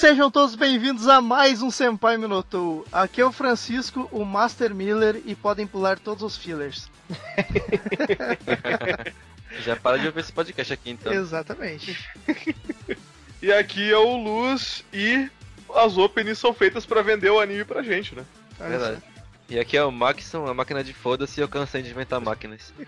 Sejam todos bem-vindos a mais um Senpai Minotou. Aqui é o Francisco, o Master Miller, e podem pular todos os fillers. Já para de ouvir esse podcast aqui então. Exatamente. E aqui é o Luz e as openings são feitas pra vender o anime pra gente, né? Verdade. E aqui é o Maxon, a máquina de foda-se e eu cansei de inventar máquinas.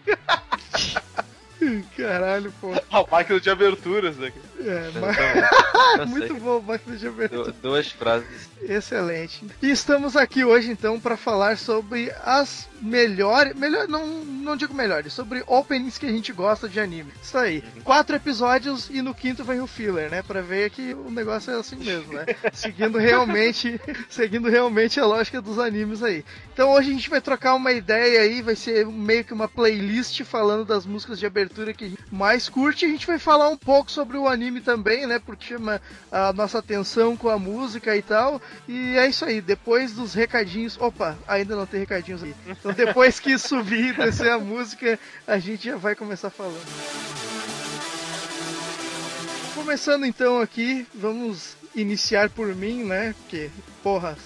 Caralho, pô. A máquina de aberturas, né? É, Então, ma- cansei. muito bom, máquina de abertura. Du- duas frases. Excelente. E estamos aqui hoje então para falar sobre as melhores, melhor não, não digo melhores, sobre openings que a gente gosta de anime. Isso aí. Quatro episódios e no quinto vem o filler, né, Pra ver que o negócio é assim mesmo, né? seguindo realmente, seguindo realmente a lógica dos animes aí. Então hoje a gente vai trocar uma ideia aí, vai ser meio que uma playlist falando das músicas de abertura que a gente mais curte. A gente vai falar um pouco sobre o anime também, né? Porque chama a nossa atenção com a música e tal. E é isso aí, depois dos recadinhos. Opa, ainda não tem recadinhos aí. Então depois que subir e descer a música, a gente já vai começar falando. Começando então aqui, vamos iniciar por mim, né? Porque, porra,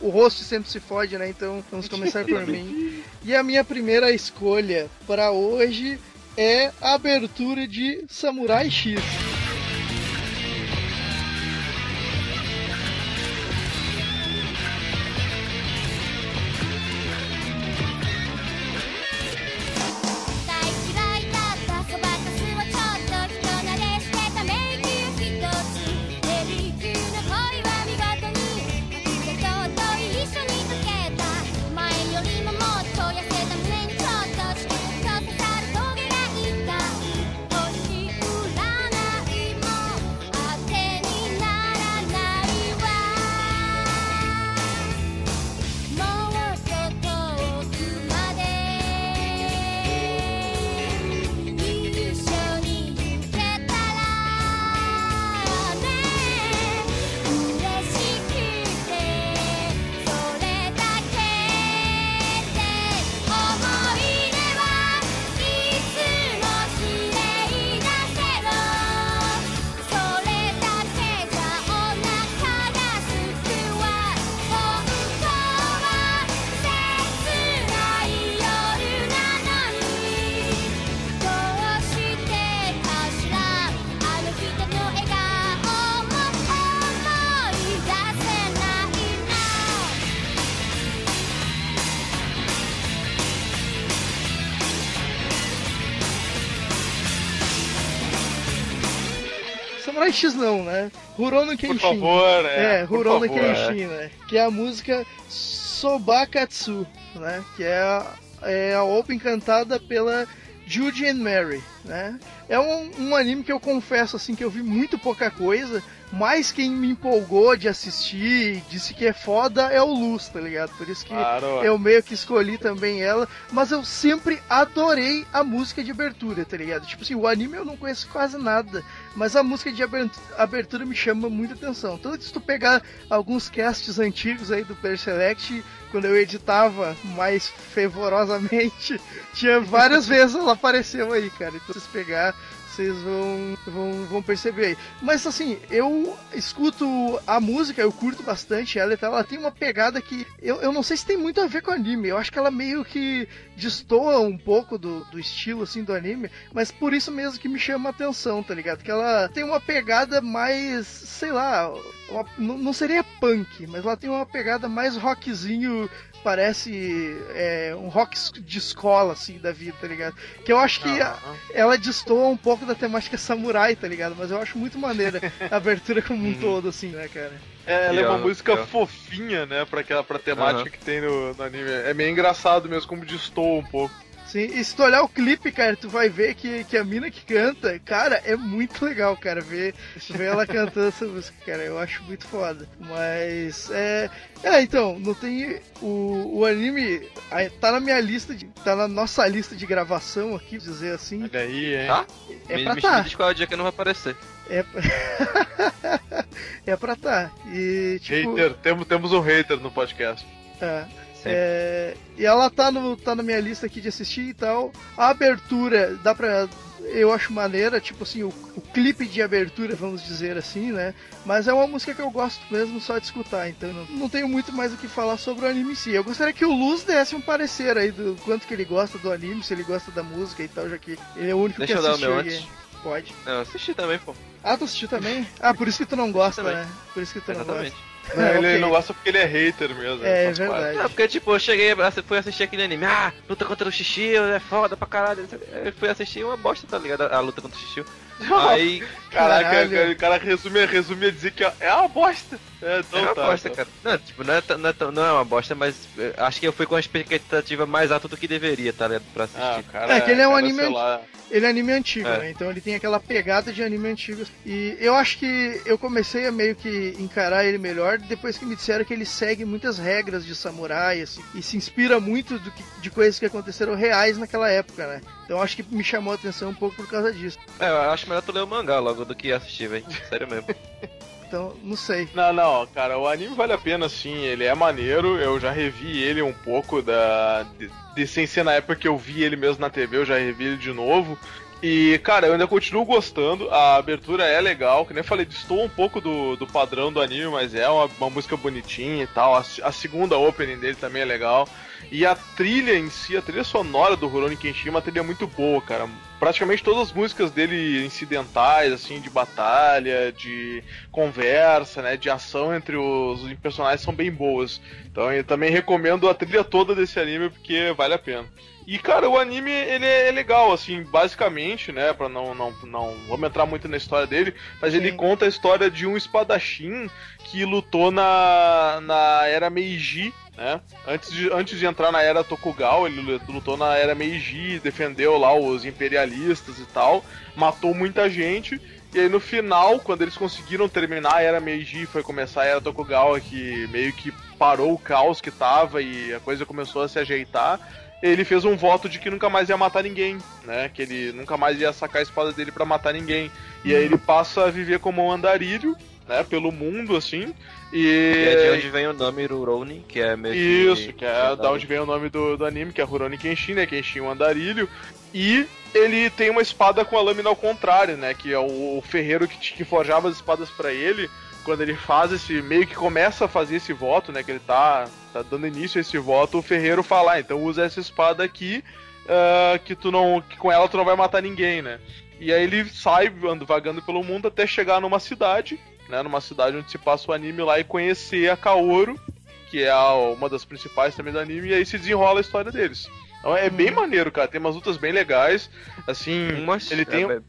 o, o host sempre se fode, né? Então vamos começar por mim. E a minha primeira escolha para hoje é a abertura de Samurai X. X não, né? Rurouni Kenshin. Por favor, É, é. por Rurouni favor, Kenshin, né? Que é a música Sobakatsu, né? Que é a, é a open cantada pela Judy and Mary, né? É um, um anime que eu confesso, assim, que eu vi muito pouca coisa, mas quem me empolgou de assistir e disse que é foda é o Luz, tá ligado? Por isso que Claro. eu meio que escolhi também ela, mas eu sempre adorei a música de abertura, tá ligado? Tipo assim, o anime eu não conheço quase nada, mas a música de abertu- abertura me chama muita atenção. Então, se tu pegar alguns casts antigos aí do Per Select, quando eu editava mais fervorosamente, tinha várias vezes ela apareceu aí, cara. Então, se pegar, vocês vão, vão, vão perceber aí. Mas assim, eu escuto a música, eu curto bastante ela e tal. Ela tem uma pegada que eu, eu não sei se tem muito a ver com anime. Eu acho que ela meio que destoa um pouco do, do estilo assim do anime, mas por isso mesmo que me chama a atenção, tá ligado? Que ela tem uma pegada mais, sei lá, uma- não seria punk, mas ela tem uma pegada mais rockzinho parece é, um rock de escola, assim, da vida, tá ligado? Que eu acho que a- ela destoa um pouco da temática samurai, tá ligado? Mas eu acho muito maneira a abertura como um todo, assim, né, cara? É, ela é uma música pior. fofinha, né? Pra, aquela, pra temática Aham. que tem no, no anime. É meio engraçado mesmo, como destoa um pouco. Sim, e se tu olhar o clipe, cara, tu vai ver que, que a mina que canta, cara, é muito legal, cara, ver, ver ela cantando essa música, cara, eu acho muito foda. Mas, é. É, então, não tem. O, o anime tá na minha lista, de, tá na nossa lista de gravação aqui, dizer assim. Olha aí, hein? Tá? É me, pra me, tá. me diz qual é o dia que não vai aparecer. É, é pra tá. E, tipo. Hater, temos, temos um hater no podcast. é. É, e ela tá, no, tá na minha lista aqui de assistir e tal. A abertura, dá pra. Eu acho maneira, tipo assim, o, o clipe de abertura, vamos dizer assim, né? Mas é uma música que eu gosto mesmo só de escutar, então não, não tenho muito mais o que falar sobre o anime em si. Eu gostaria que o Luz desse um parecer aí do quanto que ele gosta do anime, se ele gosta da música e tal, já que ele é o único Deixa que eu dar o assistiu meu aí. antes. Pode. Não, eu assisti também, pô. Ah, tu assistiu também? Ah, por isso que tu não gosta, né? Por isso que tu não Exatamente. gosta. Não, ele Ok. não gosta porque ele é hater mesmo. É, parte. verdade. Não, porque tipo, eu cheguei, fui assistir aquele anime, ah, luta contra o Shishio, é foda pra caralho. Eu fui assistir uma bosta, tá ligado? A luta contra o Shishio. Aí, Caraca, Caralho. o cara resume, resume a dizer que é uma bosta. É, então é uma tá, bosta, então. cara. Não, tipo, não é, não, é não é uma bosta, mas eh, acho que eu fui com a expectativa mais alta do que deveria, tá ligado? Pra assistir. Ah, cara, É, que ele é um cara, anime. Ele é anime antigo, É. né? Então ele tem aquela pegada de anime antigo. E eu acho que eu comecei a meio que encarar ele melhor depois que me disseram que ele segue muitas regras de samurai, assim, e se inspira muito do que- de coisas que aconteceram reais naquela época, né? Então eu acho que me chamou a atenção um pouco por causa disso. É, eu acho melhor tu ler o mangá logo do que assistir, velho. Sério mesmo. Então, não sei. Não, não, cara, o anime vale a pena sim, ele é maneiro, eu já revi ele um pouco da. De, de sem ser na época que eu vi ele mesmo na TV, eu já revi ele de novo. E, cara, eu ainda continuo gostando, a abertura é legal, que nem eu falei, distou um pouco do, do padrão do anime, mas é uma, uma música bonitinha e tal. A, a segunda opening dele também é legal. E a trilha em si, a trilha sonora do Rurouni Kenshin é uma trilha muito boa, cara. Praticamente todas as músicas dele incidentais, assim, de batalha, de conversa, né, de ação entre os personagens são bem boas. Então eu também recomendo a trilha toda desse anime porque vale a pena. E cara, o anime ele é legal, assim, basicamente, né, para não, não não vamos entrar muito na história dele, mas ele Sim. conta a história de um espadachim que lutou na na era Meiji, né? Antes de, antes de entrar na era Tokugawa, ele lutou na era Meiji, defendeu lá os imperialistas e tal, matou muita gente. E aí no final, quando eles conseguiram terminar a era Meiji, foi começar a era Tokugawa, que meio que parou o caos que tava e a coisa começou a se ajeitar. Ele fez um voto de que nunca mais ia matar ninguém, né? Que ele nunca mais ia sacar a espada dele pra matar ninguém. E aí ele passa a viver como um andarilho, né? Pelo mundo, assim. E é de onde vem o nome Rurouni, que é meio que... Isso, que é da onde vem o nome do, do anime, que é Rurouni Kenshin, né? Kenshin o andarilho. E ele tem uma espada com a lâmina ao contrário, né? Que é o, o ferreiro que, que forjava as espadas pra ele. Quando ele faz esse. meio que começa a fazer esse voto, né? Que ele tá, tá dando início a esse voto, o ferreiro fala, ah, então usa essa espada aqui, ah, que tu não. que com ela tu não vai matar ninguém, né? E aí ele sai ando, vagando pelo mundo até chegar numa cidade, né? Numa cidade onde se passa o anime lá e conhecer a Kaoru, que é a- uma das principais também do anime, e aí se desenrola a história deles. Então é bem maneiro, cara. Tem umas lutas bem legais. Assim, Umas, ele tem. é,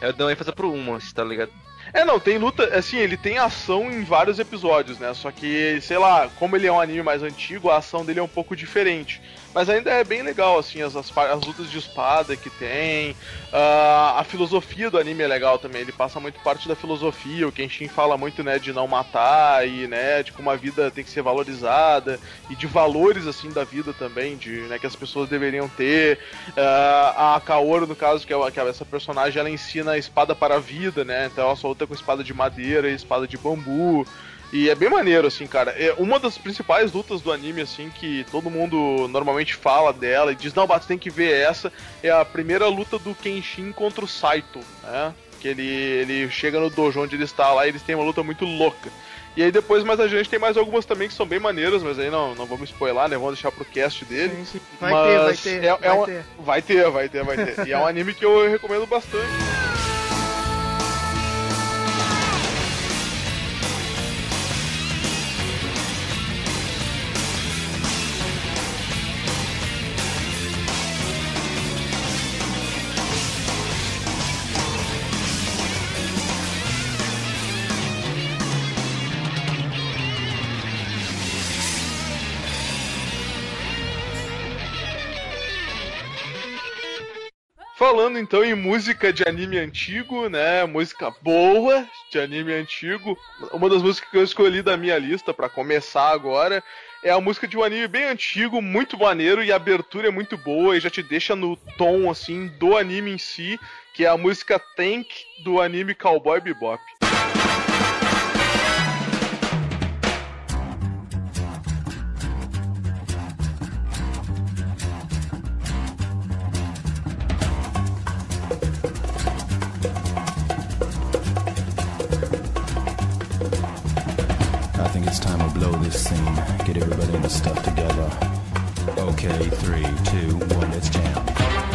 é, eu dou ênfase pro umas, tá ligado? É, não, tem luta, assim, ele tem ação em vários episódios, né? Só que, sei lá, como ele é um anime mais antigo, a ação dele é um pouco diferente. Mas ainda é bem legal, assim, as, as, as lutas de espada que tem. Ah, a filosofia do anime é legal também, ele passa muito parte da filosofia. O Kenshin fala muito, né, de não matar e, né, de como a vida tem que ser valorizada e de valores, assim, da vida também, de, né, que as pessoas deveriam ter. Ah, a Kaoru, no caso, que é, que é essa personagem, ela ensina a espada para a vida, né? Então ela só luta com espada de madeira e espada de bambu. E é bem maneiro, assim, cara. É uma das principais lutas do anime, assim, que todo mundo normalmente fala dela e diz, não, Bato, tem que ver essa, é a primeira luta do Kenshin contra o Saito, né? Que ele, ele chega no dojo onde ele está lá e eles têm uma luta muito louca. E aí depois mais a gente tem mais algumas também que são bem maneiras, mas aí não, não vamos spoiler, né? Vamos deixar pro cast dele. Sim, sim. Vai Mas ter, vai ter. é- é vai uma- ter. Vai ter, vai ter, vai ter. E é um anime que eu recomendo bastante. Falando então em música de anime antigo, né? Música boa de anime antigo. Uma das músicas que eu escolhi da minha lista pra começar agora é a música de um anime bem antigo, muito maneiro e a abertura é muito boa e já te deixa no tom assim do anime em si, que é a música Tank do anime Cowboy Bebop. I it's time to blow this scene. Get everybody in the stuff together. Okay, three, two, one, let's jam.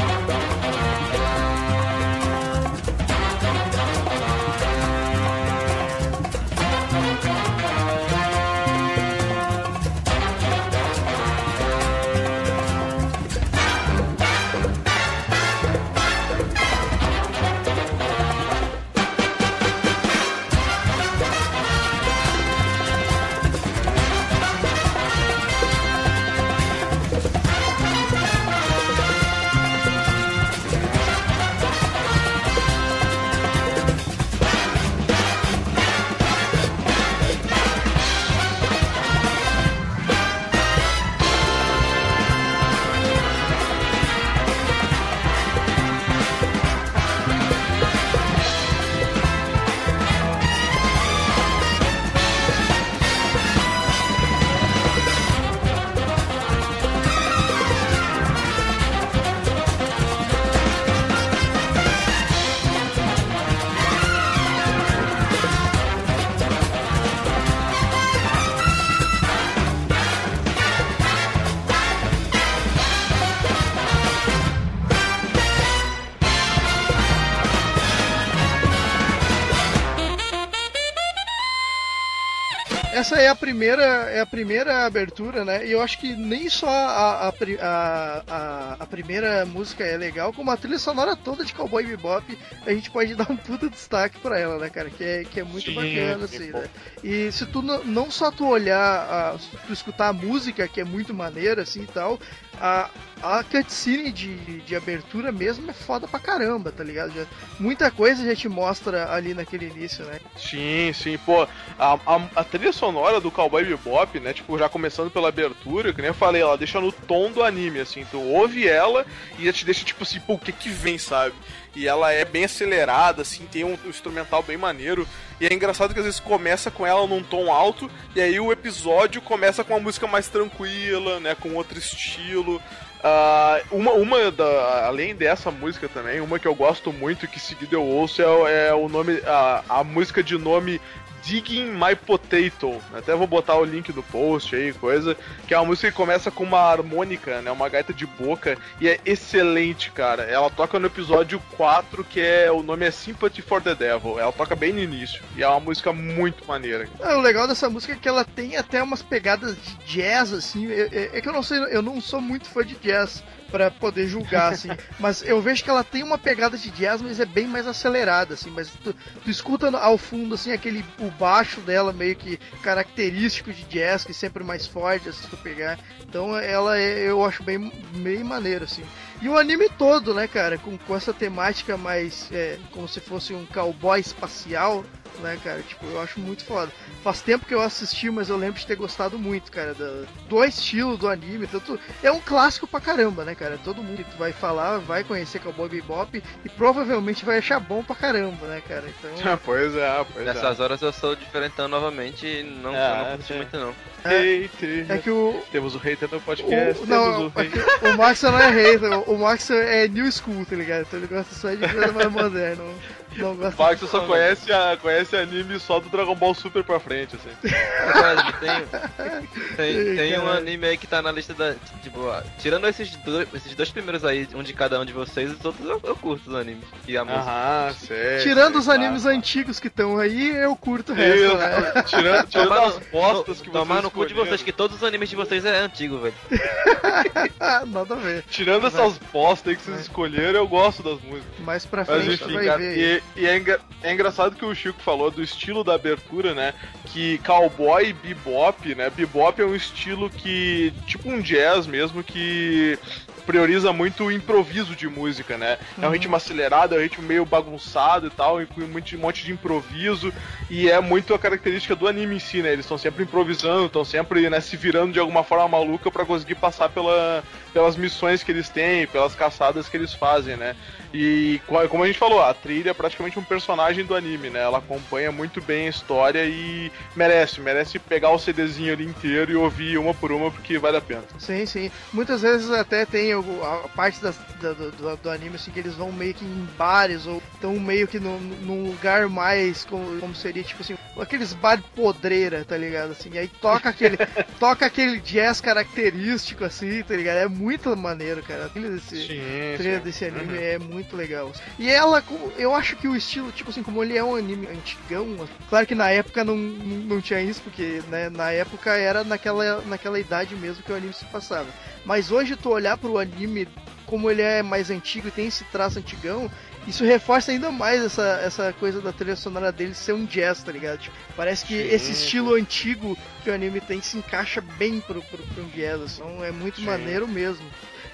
Essa é a primeira, é a primeira abertura, né? E eu acho que nem só a, a, a, a, primeira música é legal, como a trilha sonora toda de Cowboy Bebop, a gente pode dar um puta destaque pra ela, né, cara? Que é, que é muito Sim, bacana, sim, assim, né? E se tu não, não só tu olhar, a, se tu escutar a música, que é muito maneira, assim e tal, a, a cutscene de, de abertura mesmo é foda pra caramba, tá ligado? Já- muita coisa já te mostra ali naquele início, né? Sim, sim, pô, a, a, a trilha sonora do Cowboy Bebop, né, tipo, já começando pela abertura, que nem eu falei, ela deixa no tom do anime, assim, tu ouve ela e já te deixa, tipo assim, pô, o que que vem, sabe? E ela é bem acelerada, assim, tem um, um instrumental bem maneiro, e é engraçado que às vezes começa com ela num tom alto, e aí o episódio começa com uma música mais tranquila, né, com outro estilo, ah, uma, uma da, além dessa música também, uma que eu gosto muito e que seguida eu ouço é, é o nome, a, a música de nome Digging My Potato. Até vou botar o link do post aí, coisa. Que é uma música que começa com uma harmônica, né? Uma gaita de boca. E é excelente, cara. Ela toca no episódio 4, que é. O nome é Sympathy for the Devil. Ela toca bem no início. E é uma música muito maneira. Ah, o legal dessa música é que ela tem até umas pegadas de jazz, assim. É, é- é que eu não sei, eu não sou muito fã de jazz pra poder julgar, assim. mas eu vejo que ela tem uma pegada de jazz, mas é bem mais acelerada, assim. Mas tu, tu escuta ao fundo, assim, aquele o baixo dela meio que característico de jazz, que é sempre mais forte, assim, se tu pegar. Então ela é, eu acho bem, bem maneiro, assim. E o anime todo, né, cara, com, com essa temática mais é, como se fosse um cowboy espacial, né, cara? Tipo, eu acho muito foda. Faz tempo que eu assisti, mas eu lembro de ter gostado muito, cara, do, do estilo do anime. Tanto, é um clássico pra caramba, né, cara? Todo mundo que vai falar vai conhecer Cowboy Bebop e provavelmente vai achar bom pra caramba, né, cara? Então, pois é, pois Nessas horas eu sou diferentão novamente e não, É, eu não curti muito não. Hater. é que o, Temos o hater no podcast, o, temos não, o é hater. que o Max não é hater, o Max é new school, tá ligado? Então ele gosta só de coisa mais moderna. Não, não O Max só conhece, a, conhece anime só do Dragon Ball Super pra frente, assim. Tem, tem, tem um anime aí que tá na lista da. Tipo, ah, tirando esses dois, esses dois primeiros aí, um de cada um de vocês, os outros eu, eu curto os animes. E a música. Aham, sério. Tirando os animes antigos que estão aí, eu curto o resto, Isso, né? tirando, tirando Tomar as no- postas que Tomar vocês no cu de vocês, que todos os animes de vocês é antigo, velho. Nada a ver. Tirando essas postas aí que vocês escolheram, eu gosto das músicas. Mais pra Mas frente enfim, tu vai cara, ver aí. e, e é, engra- é engraçado que o Chico falou do estilo da abertura, né? Que cowboy e bebop, né? Bebop é um estilo que, tipo um jazz mesmo, que prioriza muito o improviso de música, né? É um ritmo acelerado, é um ritmo meio bagunçado e tal, e com um monte, de improviso, e é muito a característica do anime em si, né? Eles estão sempre improvisando, estão sempre né, se virando de alguma forma maluca pra conseguir passar pela, pelas missões que eles têm, pelas caçadas que eles fazem, né? E co- como a gente falou, a trilha é praticamente um personagem do anime, né? Ela acompanha muito bem a história e merece, merece pegar o CDzinho ali inteiro e ouvir uma por uma porque vale a pena. Sim, sim. Muitas vezes até tem a parte das- da- do, do- anime assim que eles vão meio que em bares ou estão meio que num, num lugar mais como, como seria tipo assim aqueles bar podreira, tá ligado? Assim, aí toca aquele, toca aquele jazz característico, assim, tá ligado? É muito maneiro, cara. A trilha desse, Sim, trilha sim. desse anime é muito legal. E ela, eu acho que o estilo, tipo assim, como ele é um anime antigão, claro que na época não, não tinha isso, porque né, na época era naquela, naquela idade mesmo que o anime se passava. Mas hoje tu olhar pro anime como ele é mais antigo e tem esse traço antigão, isso reforça ainda mais essa, essa coisa da trilha sonora dele ser um jazz, tá ligado? Tipo, parece que Sim, esse estilo antigo que o anime tem se encaixa bem pro, pro, pro um jazz, assim. então é muito Sim. maneiro mesmo.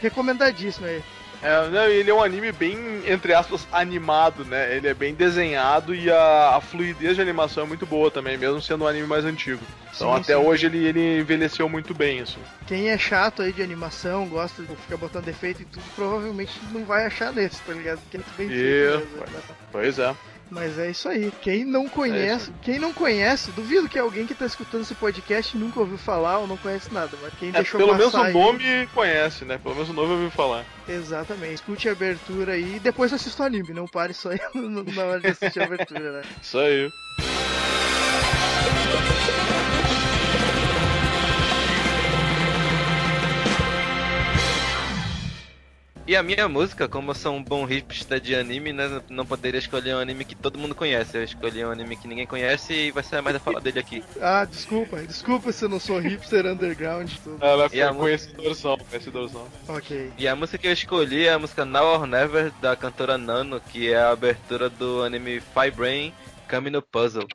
Recomendadíssimo aí. É, não, ele é um anime bem, entre aspas, animado, né? Ele é bem desenhado e a, a fluidez de animação é muito boa também, mesmo sendo um anime mais antigo. Então Sim, até sim. hoje ele, ele envelheceu muito bem, assim. Quem é chato aí de animação, gosta de ficar botando defeito e tudo, provavelmente não vai achar nesse, tá ligado? Porque é muito bem Isso, feito mesmo, né? Pois é. Mas é isso aí. Quem não É conhece, isso quem não conhece, duvido que alguém que tá escutando esse podcast nunca ouviu falar ou não conhece nada, mas quem É, deixou pelo menos o aí- nome conhece, né? Pelo menos o nome eu ouvi falar. Exatamente. Escute a abertura aí e depois assista o anime, não pare só aí na hora de assistir a abertura, né? Isso aí. E a minha música, como eu sou um bom hipster de anime, né, não poderia escolher um anime que todo mundo conhece. Eu escolhi um anime que ninguém conhece e vai ser mais a falar dele aqui. Ah, desculpa, desculpa se eu não sou hipster underground e tudo. Ela E a foi conhecedorzão, conhecedorzão. Ok. E a música que eu escolhi é a música Now or Never da cantora Nano, que é a abertura do anime Fire Brain Kami no Puzzle.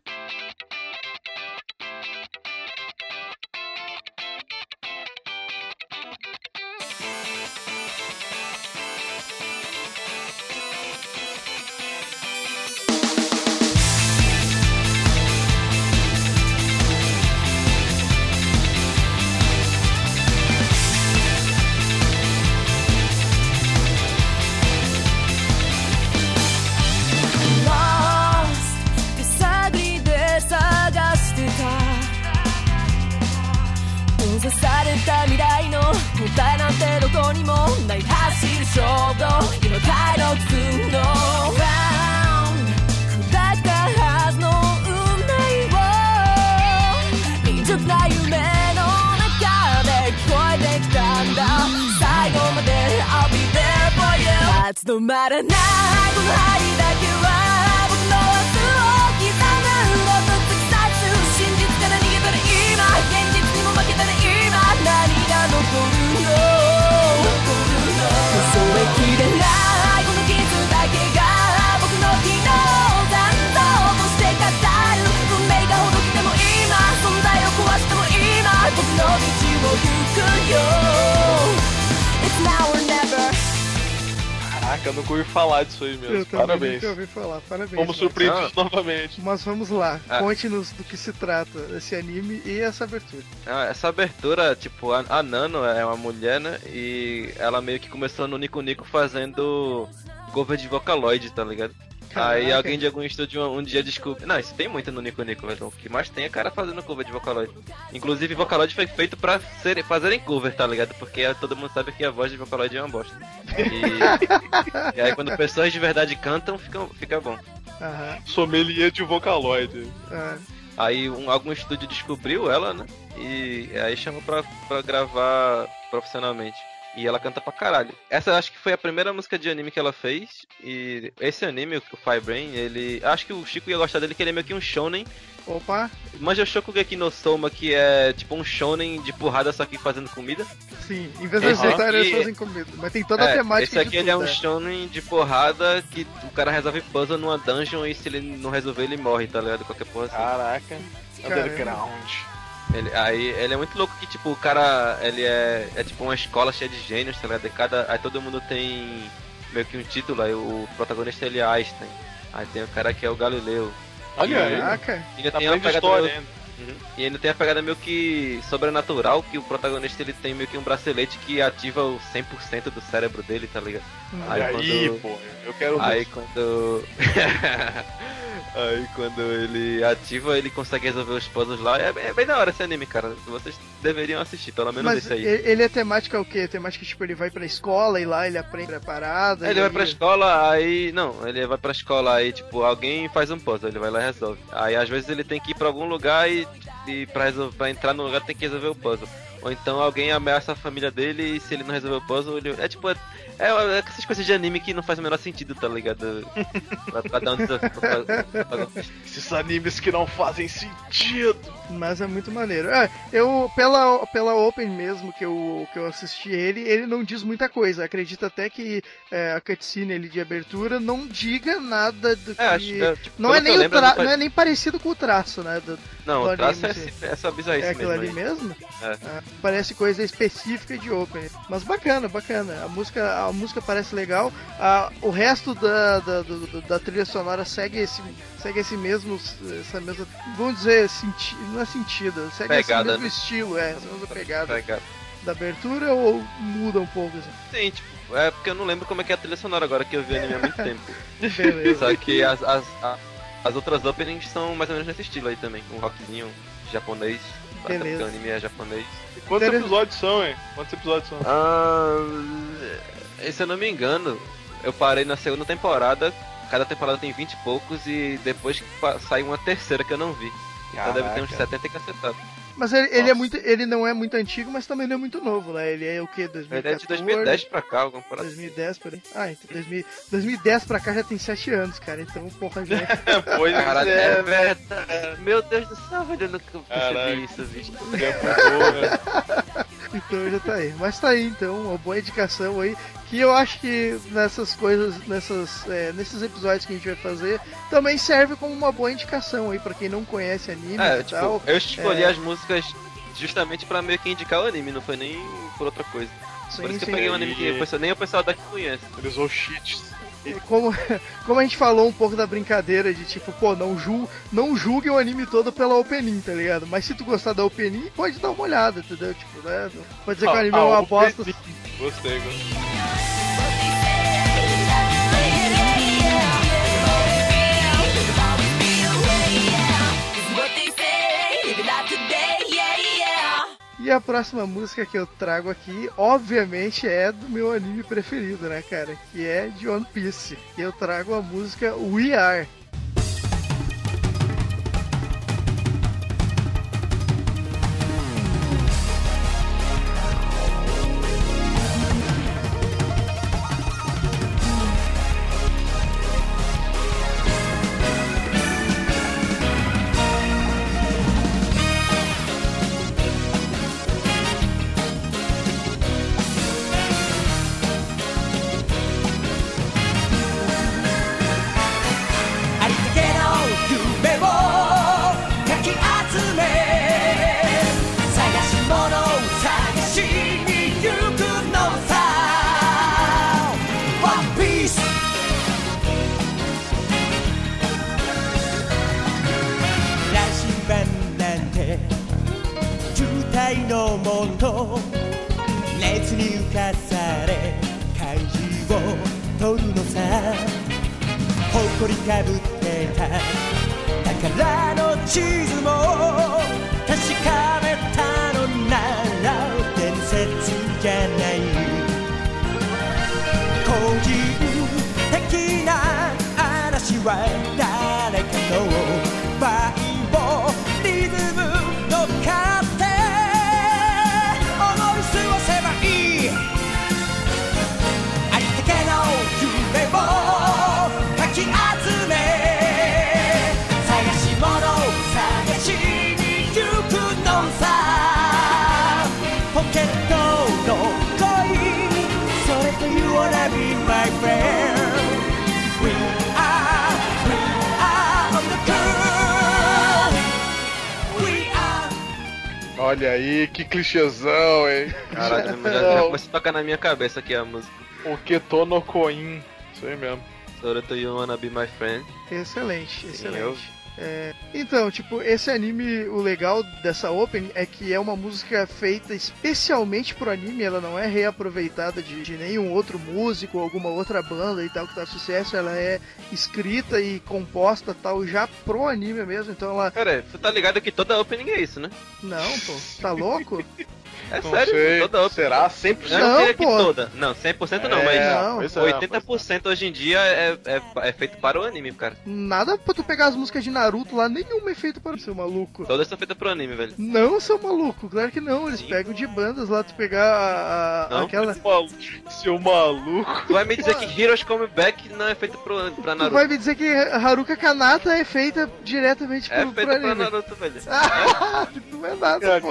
Caraca, eu nunca ouvi falar disso aí mesmo. Eu Parabéns. nunca ouvi falar, parabéns. Fomos surpreendidos novamente. Mas vamos lá, Ah. conte-nos do que se trata esse anime e essa abertura. Ah, Essa abertura, tipo, a, a Nano é uma mulher, né? E ela meio que começou no Nico Nico fazendo cover de Vocaloid, tá ligado? Aí alguém de algum estúdio um, um dia descobriu. Não, isso tem muito no Nico Nico, velho. O que mais tem é cara fazendo cover de Vocaloid. Inclusive, Vocaloid foi feito pra ser, fazerem cover, tá ligado? Porque todo mundo sabe que a voz de Vocaloid é uma bosta. E, e aí, quando pessoas de verdade cantam, fica, fica bom. Aham. Sommelier de Vocaloid. ah, Aí um, algum estúdio descobriu ela, né? E aí chamou pra, pra gravar profissionalmente. E ela canta pra caralho. Essa acho que foi a primeira música de anime que ela fez. E esse anime, o Fire Brain, ele. Acho que o Chico ia gostar dele, que ele é meio que um shonen. Opa, Manja o Shokugeki no Soma, que é tipo um shonen de porrada, só que fazendo comida. sim, em vez de aqui- eles fazem comida. Mas tem toda a É, temática esse aqui de ele é tudo, um né? shonen de porrada que o cara resolve puzzle numa dungeon e se ele não resolver ele morre, tá ligado? Qualquer porra assim. Caraca. Caramba. Underground. Ele, aí ele é muito louco que, tipo, o cara, ele é, é tipo uma escola cheia de gênios, tá ligado? E cada, aí todo mundo tem meio que um título, aí o protagonista ele é Einstein. Aí tem o cara que é o Galileu. Olha aí. Caraca, E ainda Tá tem uma pegada história meio. Uhum. E ainda tem a pegada meio que sobrenatural, que o protagonista ele tem meio que um bracelete que ativa o 100% do cérebro dele, tá ligado? E Aí aí, quando- pô, eu quero Aí quando. Aí quando ele ativa, ele consegue resolver os puzzles lá. É, é bem da hora esse anime, cara. Vocês deveriam assistir, pelo menos Mas esse aí. ele é temática o quê? Temática tipo, ele vai pra escola e lá ele aprende a parada. Ele vai aí- pra escola, aí. Não, ele vai pra escola, aí, tipo, alguém faz um puzzle, ele vai lá e resolve. Aí às vezes ele tem que ir pra algum lugar e, e pra, resolver, pra entrar no lugar tem que resolver o puzzle. Ou então alguém ameaça a família dele e se ele não resolver o puzzle, ele. É tipo. É, é, é essas coisas de anime que não faz o menor sentido, tá ligado? pra, pra dar um desafio pra, pra fazer- Esses animes que não fazem sentido. Mas é muito maneiro. É, eu, pela, pela Open mesmo que eu, que eu assisti ele, ele não diz muita coisa. Acredito até que é, a cutscene ali de abertura não diga nada do que. É, que. é, tipo, não, é nem lembro, tra... não é nem parecido com o traço, né? do- Não, do o traço é, anime, esse- essa bizarrice é aquilo mesmo. ali mesmo? É. Ah, parece coisa específica de Open. Mas bacana, bacana. A música, a música parece legal. Ah, o resto da, da, do- da trilha sonora segue esse, segue esse mesmo. Essa mesma. Vamos dizer, senti, não é sentido. Segue Pegada, esse mesmo né? estilo, é, essa mesma pegada Pegado. da abertura ou muda um pouco assim? Sim, tipo, é porque eu não lembro como é que é a trilha sonora agora que eu vi anime há muito tempo. Beleza. Só que as, as, as outras openings são mais ou menos nesse estilo aí também. Um rockzinho japonês. Até Beleza. porque o anime é japonês. E quantos Inter- episódios são, hein? Quantos episódios são? Ah, se eu não me engano, eu parei na segunda temporada. Cada temporada tem 20 e poucos e depois sai uma terceira que eu não vi. Então deve ter uns Caraca. 70 e cacetado. Mas ele, ele é muito, ele não é muito antigo, mas também não é muito novo, né? Ele é o que? Ele é 2014? de 2010 pra cá, alguma parada. 2010 por aí. Ah, então 2000, 2010 pra cá já tem 7 anos, cara. Então, porra, já. pois Caralho, é, é verdade. Meu Deus do céu, velho, eu nunca Caraca. percebi isso, bicho. tempo voa? Então já tá aí. Mas tá aí então, uma boa indicação aí. Que eu acho que nessas coisas, nessas, é, nesses episódios que a gente vai fazer, também serve como uma boa indicação aí pra quem não conhece anime É, e tipo, tal. eu escolhi é. as músicas justamente pra meio que indicar o anime, não foi nem por outra coisa. Sim, por isso que sim. eu peguei um anime que E- nem o pessoal daqui conhece. Eles ou cheats. Como, como a gente falou um pouco da brincadeira de tipo, pô, não, ju, não julgue o anime todo pela opening, tá ligado? Mas se tu gostar da opening, pode dar uma olhada, entendeu? Tipo, né? Pode dizer que o anime é Ah, uma bosta. Gostei, gostei. E a próxima música que eu trago aqui, obviamente, é do meu anime preferido, né, cara? Que é de One Piece. E eu trago a música We Are. pocket no no coin so if you wanna be my friend. We are we are the curve we are. Olha aí que clichêzão hein? Caralho já, já começa a tocar na minha cabeça aqui a música. O que tô no coin isso aí mesmo. Sorota You Wanna Be My Friend. Excelente, excelente. Eu é, então, tipo, esse anime, o legal dessa Open é que é uma música feita especialmente pro anime, ela não é reaproveitada de, de nenhum outro músico ou alguma outra banda e tal que tá sucesso, ela é escrita e composta tal já pro anime mesmo, então ela. Cara, você tá ligado que toda opening é isso, né? Não, pô, tá louco? É Não sério, sei, toda será? 100%? Eu Não, não diria que toda. Não, 100% não, É, mas Não, pois é, 80% hoje em dia é, é, é feito para o anime, cara. Nada pra tu pegar as músicas de Naruto lá, nenhuma é feita para seu maluco. Todas são feitas pro anime, velho. Não, seu maluco, claro que não. Eles Sim. pegam de bandas lá, tu pegar a, a- Não? aquela. Seu maluco. Tu vai me dizer que Heroes Come Back não é feito pro, pra Tu Naruto. vai me dizer que Haruka Kanata é feita diretamente É pro, pro feito pra anime. Naruto, velho. Ah, não é nada, pô.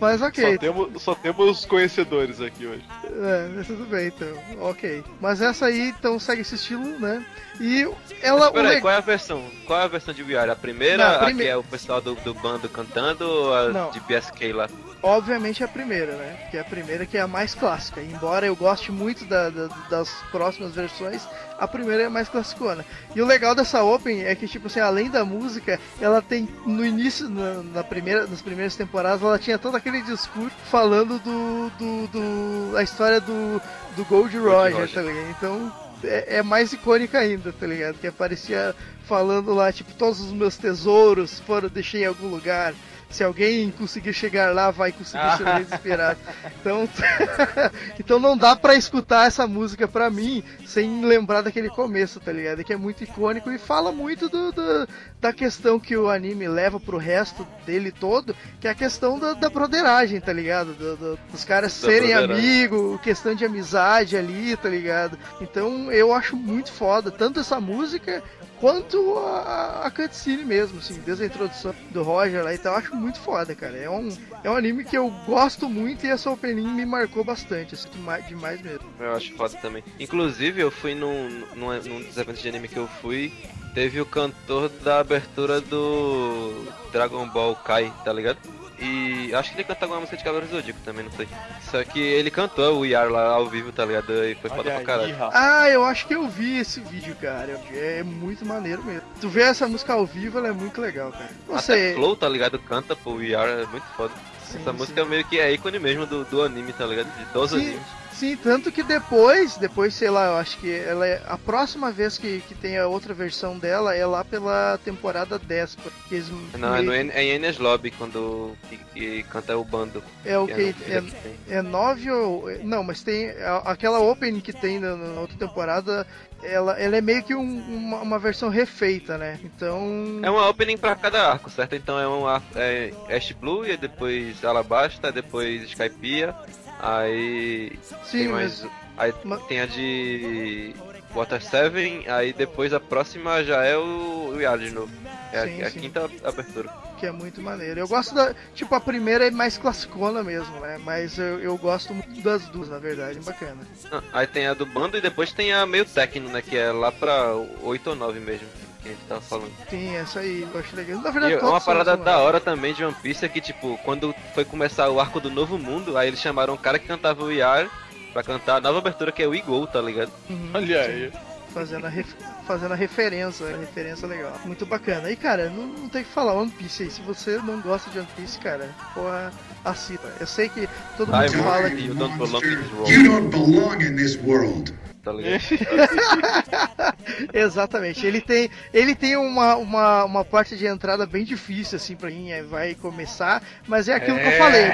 Mas só, ok, temos, só temos conhecedores aqui hoje. é, mas tudo bem então, ok. Mas essa aí então segue esse estilo, né? E ela. Peraí, le- qual é a versão? Qual é a versão de VR? A primeira, Não, a a prime- que é o pessoal do, do bando cantando ou a Não. de BSK lá? Obviamente é a primeira, né? Que é a primeira que é a mais clássica. Embora eu goste muito da- da- das próximas versões, a primeira é mais classicona. E o legal dessa Open é que, tipo assim, além da música, ela tem no início, na, na primeira, nas primeiras temporadas, ela tinha todo aquele discurso falando do. do, do a história do, do Gold Roger, Roger. tá ligado? Então. É, é mais icônica ainda, tá ligado? Que aparecia falando lá, tipo, todos os meus tesouros foram, deixei em algum lugar. Se alguém conseguir chegar lá, vai conseguir ser um desesperado. Então, então não dá pra escutar essa música pra mim sem lembrar daquele começo, tá ligado? Que é muito icônico e fala muito do, do- da questão que o anime leva pro resto dele todo, que é a questão da, da broderagem, tá ligado? Do- do- dos caras Da serem amigos, questão de amizade ali, tá ligado? Então eu acho muito foda, tanto essa música quanto a, a cutscene mesmo, assim, desde a introdução do Roger lá e tal, eu acho muito foda, cara. É um, é um anime que eu gosto muito e essa opening me marcou bastante, assim, demais, demais mesmo. Eu acho foda também. Inclusive, eu fui num, num, num dos eventos de anime que eu fui, teve o cantor da abertura do Dragon Ball Kai, tá ligado? E acho que ele canta alguma música de Cavaleiro Zodíaco também, não sei. Só que ele cantou o Yar lá ao vivo, tá ligado? E foi foda pra caralho. Ah, eu acho que eu vi esse vídeo, cara. É muito maneiro mesmo. Tu vê essa música ao vivo, ela é muito legal, cara. Não Até sei. Flow, tá ligado? Canta pro Yar, é muito foda. Sim, Essa sim. música meio que é ícone mesmo do, do anime, tá ligado? De todos os animes. Sim, tanto que depois, depois, sei lá, eu acho que ela é. A próxima vez que, que tem a outra versão dela é lá pela temporada 10. Porque eles Não, é, no, é em Enes Lobby quando que, que canta o bando. é o que É, tem. é 9 ou. Não, mas tem. Aquela opening que tem na, na outra temporada, ela, ela é meio que um- uma, uma versão refeita, né? Então. É uma opening pra cada arco, certo? Então é um arco, é Ash Blue, e depois Alabasta, depois Skypiea, aí sim, tem mas. mais. Aí mas- tem a de Water 7, aí depois a próxima já é o, o Yard de novo. É a- Sim, é a, sim. quinta abertura. que é muito maneiro. Eu gosto da. Tipo, a primeira é mais classicona mesmo, né? Mas eu, eu gosto muito das duas, na verdade. Bacana. Ah, aí tem a do bando e depois tem a meio técnico, né? Que é lá pra 8 ou 9 mesmo, que a gente tava falando. Tem essa aí, eu acho legal. Na E verdade, uma todas são- parada são da legais. hora também de One Piece é que, tipo, quando foi começar o arco do Novo Mundo, aí eles chamaram o cara que cantava o Yar pra cantar a nova abertura que é o Igol, tá ligado? Uhum, Olha sim. aí. Fazendo a, ref- fazendo a referência, a referência legal. Muito bacana. E cara, não, não tem o que falar, One Piece aí. Se você não gosta de One Piece, cara, porra, assista. Eu sei que todo mundo fala mano. que. You don't belong in this world. You don't belong in this world. Tá ligado? Exatamente. Ele tem, ele tem uma, uma, uma parte de entrada bem difícil, assim, pra mim. é, vai começar. Mas é aquilo que eu É. falei.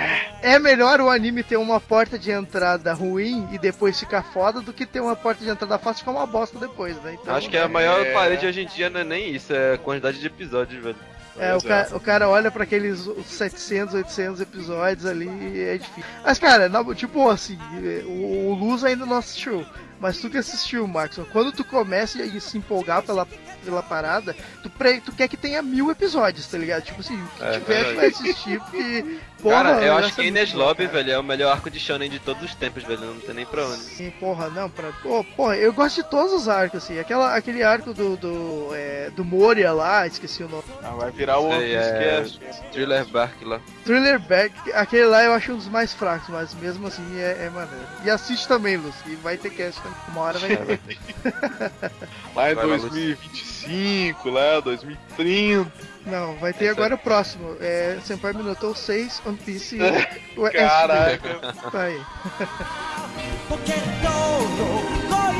É melhor o anime ter uma porta de entrada ruim e depois ficar foda do que ter uma porta de entrada fácil e ficar uma bosta depois, né? Então, Acho que a maior É. parede hoje em dia não é nem isso, é a quantidade de episódios, velho. É, o, ca- o cara olha pra aqueles 700, 800 episódios ali e é difícil. Mas, cara, na- tipo assim, o, o Luz ainda não assistiu. Mas tu que assistiu, Max, quando tu começa a se empolgar pela, pela parada, tu, pre- tu quer que tenha mil episódios, tá ligado? Tipo assim, o que É tiver tu vai assistir, porque. Porra, cara, eu acho que é Ines boa, Lobby, velho, é o melhor arco de shonen de todos os tempos, velho. Não tem nem pra onde. Sim, porra, não, pra. Pô, porra, eu gosto de todos os arcos, assim. Aquela, aquele arco do. do, é, do Moria lá, esqueci o nome. Ah, vai virar o Sei, é- Cast. Thriller Bark lá. Thriller Back, aquele lá eu acho um dos mais fracos, mas mesmo assim é, é maneiro. E assiste também, Luz, e vai ter cast também. Uma hora vai ter. Lá em Vai lá, 2025 2025, né? 2030. Não, vai ter agora o próximo. É Senpai Minotaur 6, One Piece. o- Caraca. Tá aí. ポケットの恋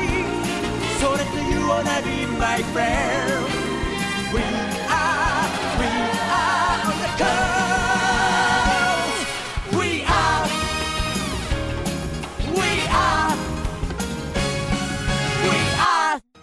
それという同じ my friend We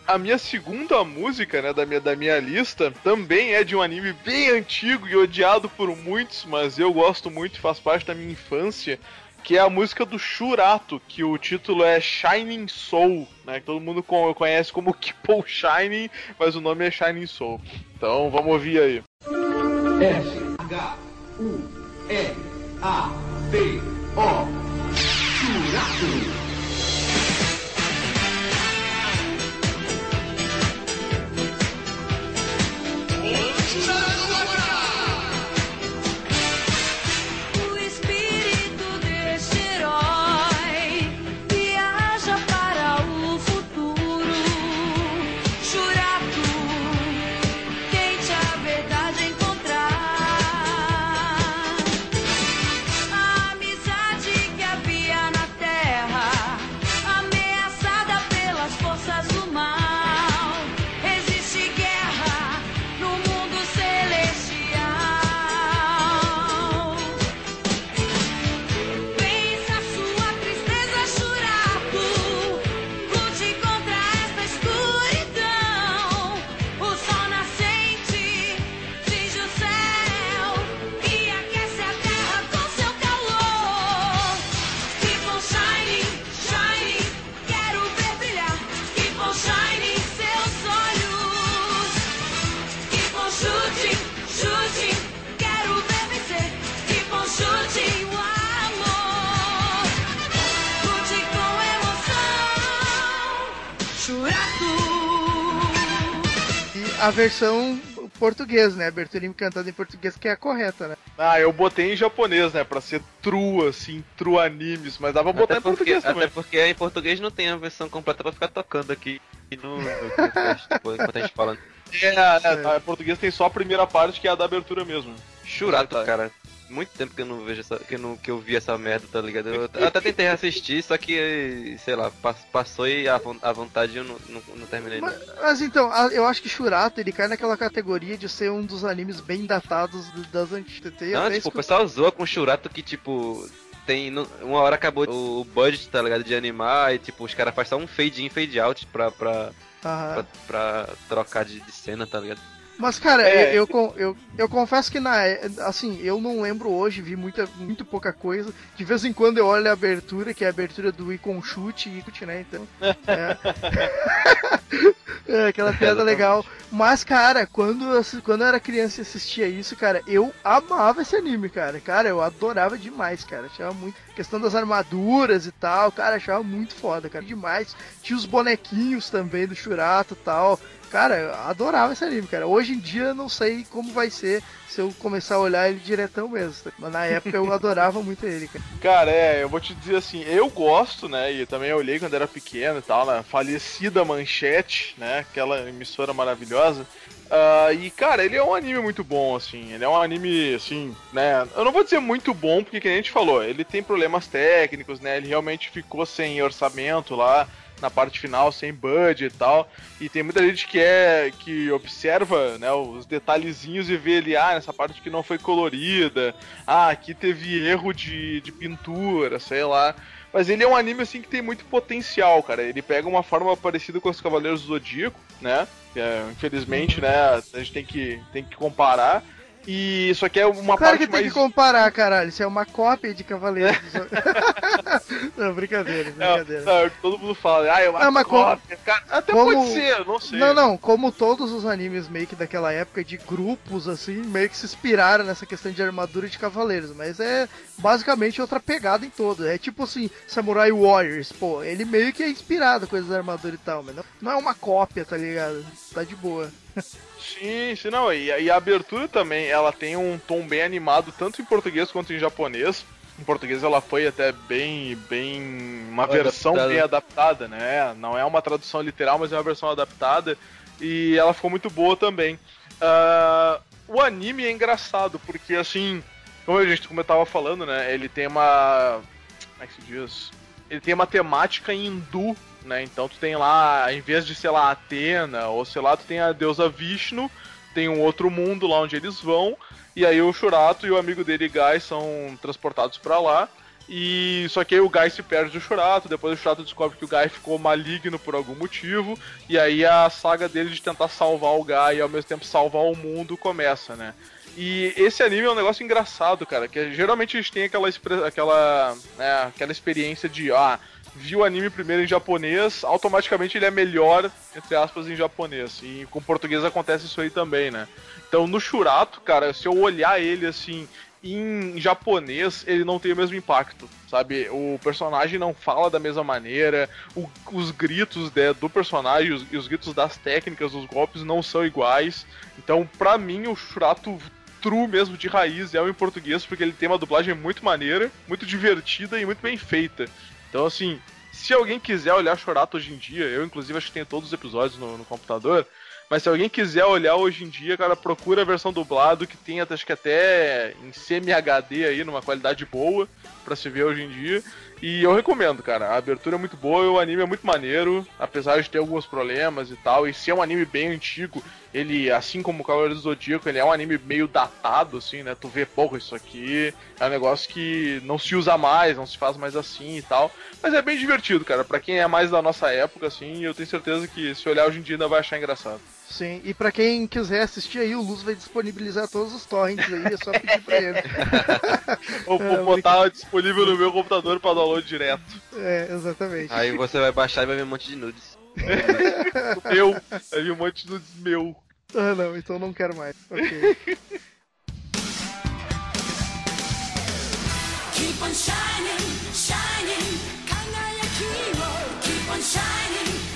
A minha segunda música, né, da minha, da minha lista, também é de um anime bem antigo e odiado por muitos, mas eu gosto muito e faz parte da minha infância, que é a música do Shurato, que o título é Shining Soul, né, que todo mundo co- conhece como Keep Shining, mas o nome é Shining Soul. Então, vamos ouvir aí. O a versão português, né? Abertura cantada em português, que é a correta, né? Ah, eu botei em japonês, né, pra ser true, assim, true animes, mas dá pra botar Até em porque, português também. até porque em português não tem a versão completa pra ficar tocando aqui no, no podcast, depois, enquanto a gente fala. É, é, tá, em português tem só a primeira parte, que é a da abertura mesmo. Churato, cara. Muito tempo que eu não vejo essa. Que, eu não, que eu vi essa merda, tá ligado? Eu até tentei assistir, só que, sei lá, pass- passou e a, a vontade eu não, não, não terminei. Mas, mas então, eu acho que Shurato, ele cai naquela categoria de ser um dos animes bem datados do- das antigas. Não, tipo, o pessoal zoa com o Churato que, tipo, tem. Uma hora acabou o budget, tá ligado? De animar e, tipo, os caras fazem só um fade in, fade out pra, pra, pra, pra trocar de, de cena, tá ligado? Mas, cara, É. eu, eu, eu, eu confesso que na. Assim, eu não lembro hoje, vi muita, muito pouca coisa. De vez em quando eu olho a abertura, que é a abertura do Icon Chute Ikut, né? Então. É. É, aquela piada legal. Mas, cara, quando, quando eu era criança e assistia isso, cara, eu amava esse anime, cara. Cara, eu adorava demais, cara. Achava muito. Questão das armaduras e tal, cara, achava muito foda, cara. Demais. Tinha os bonequinhos também do Churato e tal. Cara, eu adorava esse anime, cara. Hoje em dia eu não sei como vai ser se eu começar a olhar ele diretão mesmo. Mas na época eu adorava muito ele, cara. Cara, é, eu vou te dizer assim, eu gosto, né, e também olhei quando era pequeno e tal, na falecida Manchete, né, aquela emissora maravilhosa. Ah, e, cara, ele é um anime muito bom, assim, ele é um anime, assim, né, eu não vou dizer muito bom, porque, que a gente falou, ele tem problemas técnicos, né, ele realmente ficou sem orçamento lá, na parte final, sem budget e tal, e tem muita gente que é, que observa, né, os detalhezinhos e vê ele, ah, nessa parte que não foi colorida, ah, aqui teve erro de, de pintura, sei lá. Mas ele é um anime assim que tem muito potencial, cara. Ele pega uma forma parecida com os Cavaleiros do Zodíaco, né? É, infelizmente, né? A gente tem que, tem que comparar. E isso aqui é uma Claro parte que tem mais. que comparar, caralho. Isso é uma cópia de Cavaleiros. não, brincadeira, Não, brincadeira. não, todo mundo fala, ah, é uma Não, como- cópia. Cara, até como- pode ser, não sei. Não, não, como todos os animes meio que daquela época de grupos, assim, meio que se inspiraram nessa questão de armadura de cavaleiros, mas é basicamente outra pegada em todo. É tipo assim, Samurai Warriors, pô, ele meio que é inspirado com essas armaduras e tal, mas não, não é uma cópia, tá ligado? Tá de boa. Sim, sim, não. E, e a abertura também, ela tem um tom bem animado, tanto em português quanto em japonês. Em português ela foi até bem, bem, uma Foi versão adaptada. bem adaptada, né? Não é uma tradução literal, mas é uma versão adaptada. E ela ficou muito boa também. Ah, o anime é engraçado, porque assim, como a gente como eu tava falando, né? Ele tem uma. Como é que se diz? Ele tem uma temática hindu, né? Então tu tem lá, em vez de, sei lá, Atena, ou sei lá, tu tem a deusa Vishnu, tem um outro mundo lá onde eles vão, e aí o Shurato e o amigo dele, Guy, são transportados pra lá. E só que aí o Guy se perde do Shurato, depois o Shurato descobre que o Guy ficou maligno por algum motivo, e aí a saga dele de tentar salvar o Guy e ao mesmo tempo salvar o mundo começa, né? E esse anime é um negócio engraçado, cara, que geralmente a gente tem aquela, aquela, né, aquela experiência de, ah, viu o anime primeiro em japonês, automaticamente ele é melhor, entre aspas, em japonês. E com português acontece isso aí também, né? Então no Shurato, cara, se eu olhar ele assim em japonês, ele não tem o mesmo impacto, sabe? O personagem não fala da mesma maneira, o- os gritos né, do personagem os- e os gritos das técnicas, dos golpes não são iguais. Então, pra mim, o Shurato true mesmo de raiz é o em português, porque ele tem uma dublagem muito maneira, muito divertida e muito bem feita. Então, assim, se alguém quiser olhar Chorato hoje em dia, eu inclusive acho que tenho todos os episódios no, no computador, mas se alguém quiser olhar hoje em dia, cara, procura a versão dublado que tem até, acho que até em semi-HD aí, numa qualidade boa, pra se ver hoje em dia. E eu recomendo, cara. A abertura é muito boa, o anime é muito maneiro, apesar de ter alguns problemas e tal. E ser um anime bem antigo, ele, assim como o Cavaleiro do Zodíaco, ele é um anime meio datado, assim, né? Tu vê, porra, isso aqui é um negócio que não se usa mais, não se faz mais assim e tal. Mas é bem divertido, cara. Pra quem é mais da nossa época, assim, eu tenho certeza que se olhar hoje em dia ainda vai achar engraçado. Sim, e pra quem quiser assistir aí, o Luz vai disponibilizar todos os torrents aí, é só pedir pra ele. Vou, vou botar disponível no meu computador pra download direto. É, exatamente. Aí você vai baixar e vai ver um monte de nudes. O meu, aí um monte de meu. Ah, não, então não quero mais. Ok. Keep on shining, shining 輝きを Keep on shining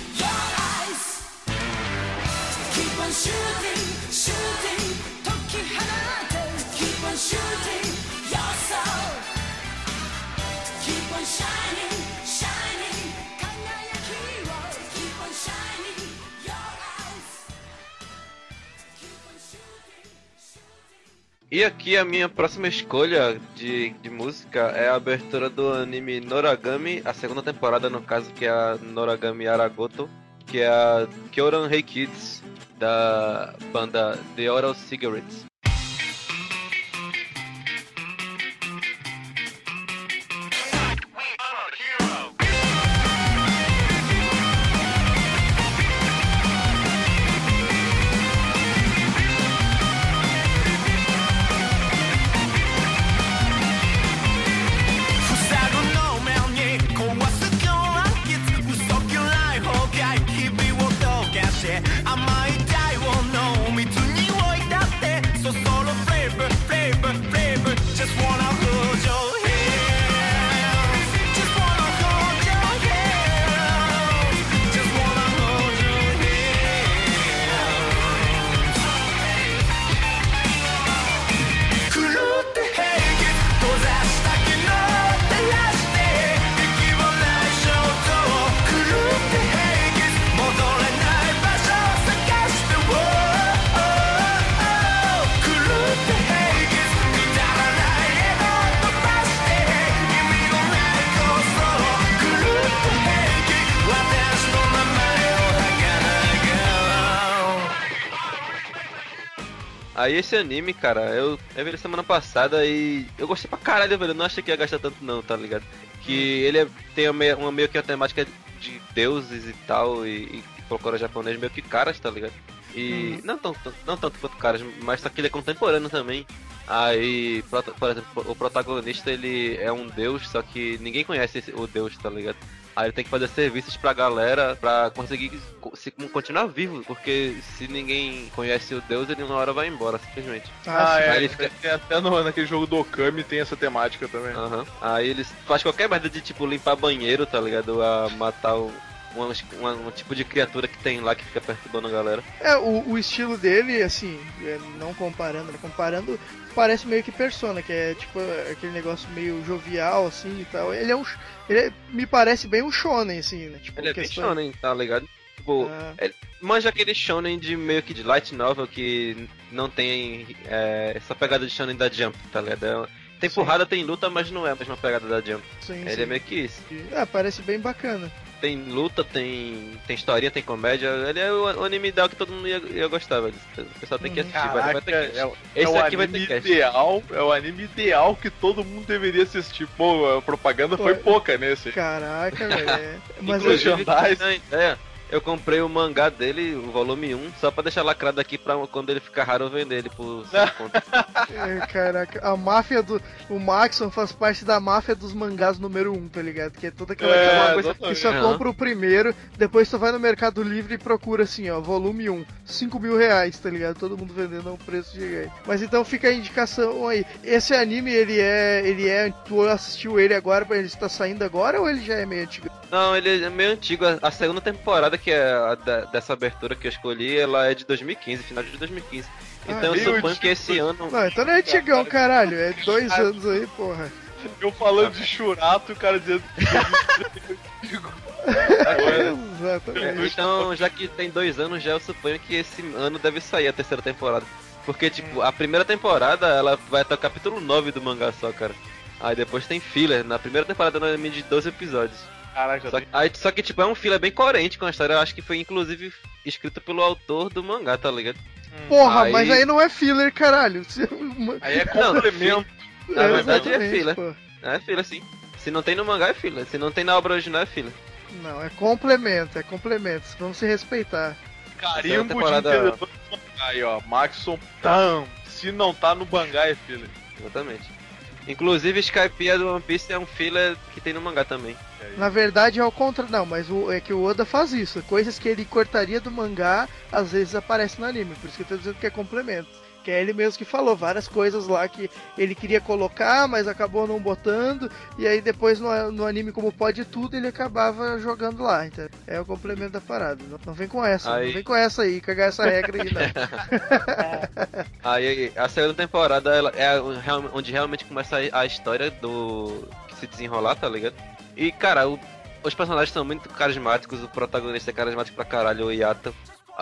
E aqui a minha próxima escolha de, de música é a abertura do anime Noragami, a segunda temporada no caso, que é a Noragami Aragoto, que é a Kyoran Hey Kids, da banda The Oral Cigarettes.「Aí esse anime, cara, eu, eu vi ele semana passada e eu gostei pra caralho, velho. Eu não achei que ia gastar tanto não, tá ligado? Que ele é- tem uma, meio- uma meio que a temática de deuses e tal, e, e folclore japonês meio que caras, tá ligado? E não, tão, tão- não tanto quanto caras, mas só que ele é contemporâneo também. Aí, por exemplo, o protagonista ele é um deus, só que ninguém conhece esse- o deus, tá ligado? Aí ele tem que fazer serviços pra galera pra conseguir co- se, continuar vivo, porque se ninguém conhece o deus, ele uma hora vai embora, simplesmente. Ah, sim. é. Aí ele fica- Tem até no, naquele jogo do Okami tem essa temática também. Aham. Aí eles fazem qualquer merda de tipo limpar banheiro, tá ligado? A matar o- um, um, um tipo de criatura que tem lá que fica perturbando a galera. É, o, o estilo dele, assim, é, não comparando, né? Comparando, parece meio que Persona, que é tipo aquele negócio meio jovial, assim e tal. Ele é um. Ele é- me parece bem um shonen, assim, né? Tipo, Ele é bem questão- shonen, tá ligado? Tipo, Ah. ele manja aquele shonen de meio que de light novel que não tem é, essa pegada de shonen da Jump, tá ligado? É- Tem Sim. porrada, tem luta, mas não é a mesma pegada da Jump. Sim, Ele sim. é meio que isso. Ah, parece bem bacana. Tem luta, tem, tem historinha, tem comédia. Ele é o, o anime ideal que todo mundo ia, ia gostar, velho. O pessoal tem que Uhum. assistir, vai, vai ter Caraca, cast. é, o- Esse é aqui vai ter anime cast. ideal, é o anime ideal que todo mundo deveria assistir. Pô, a propaganda foi Pô, pouca nesse. Caraca, velho. é. Mas Inclusive- Inclusive, pra uma eu comprei o mangá dele, o volume 1, só pra deixar lacrado aqui pra quando ele ficar raro eu vender ele por 5 conto. é, caraca, a máfia do. O Maxon faz parte da máfia dos mangás número 1, um, tá ligado? Que é toda aquela É, aquela coisa que só compra o primeiro, depois tu vai no Mercado Livre e procura assim, ó, volume 1, 5 mil reais, tá ligado? Todo mundo vendendo a um preço gigante. Mas então fica a indicação aí. Esse anime, ele é. ele é. Tu assistiu ele agora, ele está saindo agora ou ele já é meio antigo? Não, ele é meio antigo. A- segunda temporada, que é a da- dessa abertura que eu escolhi, ela é de 2015, final de 2015. Então eu suponho antigo. que esse ano. Não, então não é antigão, caralho. É dois anos aí, porra. Eu falando de churato e o cara dizendo que Exatamente. Então, já que tem dois anos, já eu suponho que esse ano deve sair a terceira temporada. Porque, tipo, a primeira temporada, ela vai até o capítulo 9 do mangá só, cara. Aí depois tem filler. Na primeira temporada anime de 12 episódios. Caraca, Só que, aí, só que, tipo, é um filler bem coerente com a história. Eu acho que foi, inclusive, escrito pelo autor do mangá, tá ligado? Porra, Aí- mas aí não é filler, caralho. aí é Não, complemento. Na verdade, é filler. pô. É filler, sim. Se não tem no mangá, é filler. Se não tem na obra original, é filler. Não, é complemento, é complemento. Vamos se respeitar. Carimbo temporada- de entendedor do mangá aí, ó. Maxon Tam. Se não tá no mangá, é filho. Exatamente. Inclusive, Skypiea do One Piece é um filler que tem no mangá também. Na verdade é ao contrário. Não, mas o, é que o Oda faz isso. Coisas que ele cortaria do mangá, às vezes aparecem no anime. Por isso que eu tô dizendo que é complemento. Que é ele mesmo que falou várias coisas lá que ele queria colocar, mas acabou não botando. E aí depois no, no anime, como pode tudo, ele acabava jogando lá. Então é o complemento da parada. Não, não vem com essa, Aí- não vem com essa aí, cagar essa regra aí, não. Aí a segunda temporada ela é onde realmente começa a, a história do. que se desenrolar, tá ligado? E cara, o- os personagens são muito carismáticos, o protagonista é carismático pra caralho, o Yata.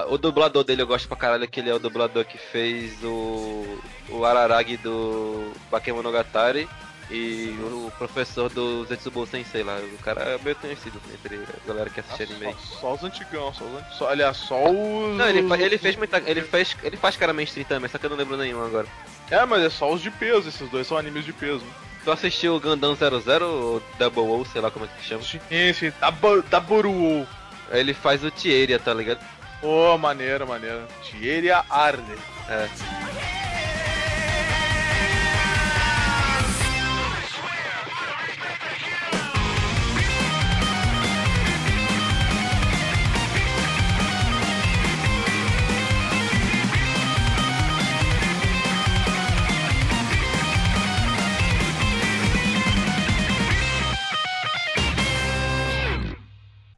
O dublador dele eu gosto pra caralho, que ele é o dublador que fez o. o Araragi do Bakemonogatari e o professor do Zetsubo Sensei lá. O cara é meio conhecido entre a galera que assiste anime. aí. Só, só os antigão, só os antigão. Aliás, só os. Não, ele, fa- ele fez muita. Ele fez. Ele faz cara mainstream também, só que eu não lembro nenhum agora. É, mas é só os de peso, esses dois são animes de peso. Tu assistiu o Gundam 00 ou Double O, sei lá como é que chama? Sim, sim, da, Bo- da Boruo. Ele faz o Tieria, tá ligado? Ô, maneiro, maneiro. Tieria Arde. É.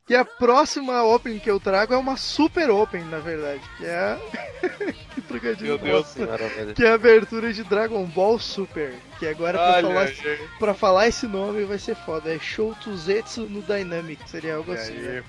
E a próxima Open que eu trago é uma Super Open, na verdade. Que é. a- que trocadilho Meu Deus. Senhora. Que é a abertura de Dragon Ball Super. Que agora pra Olha, falar, pra falar esse nome vai ser foda. É Shoutuzetsu no Dynamic. Seria algo assim. aí. né?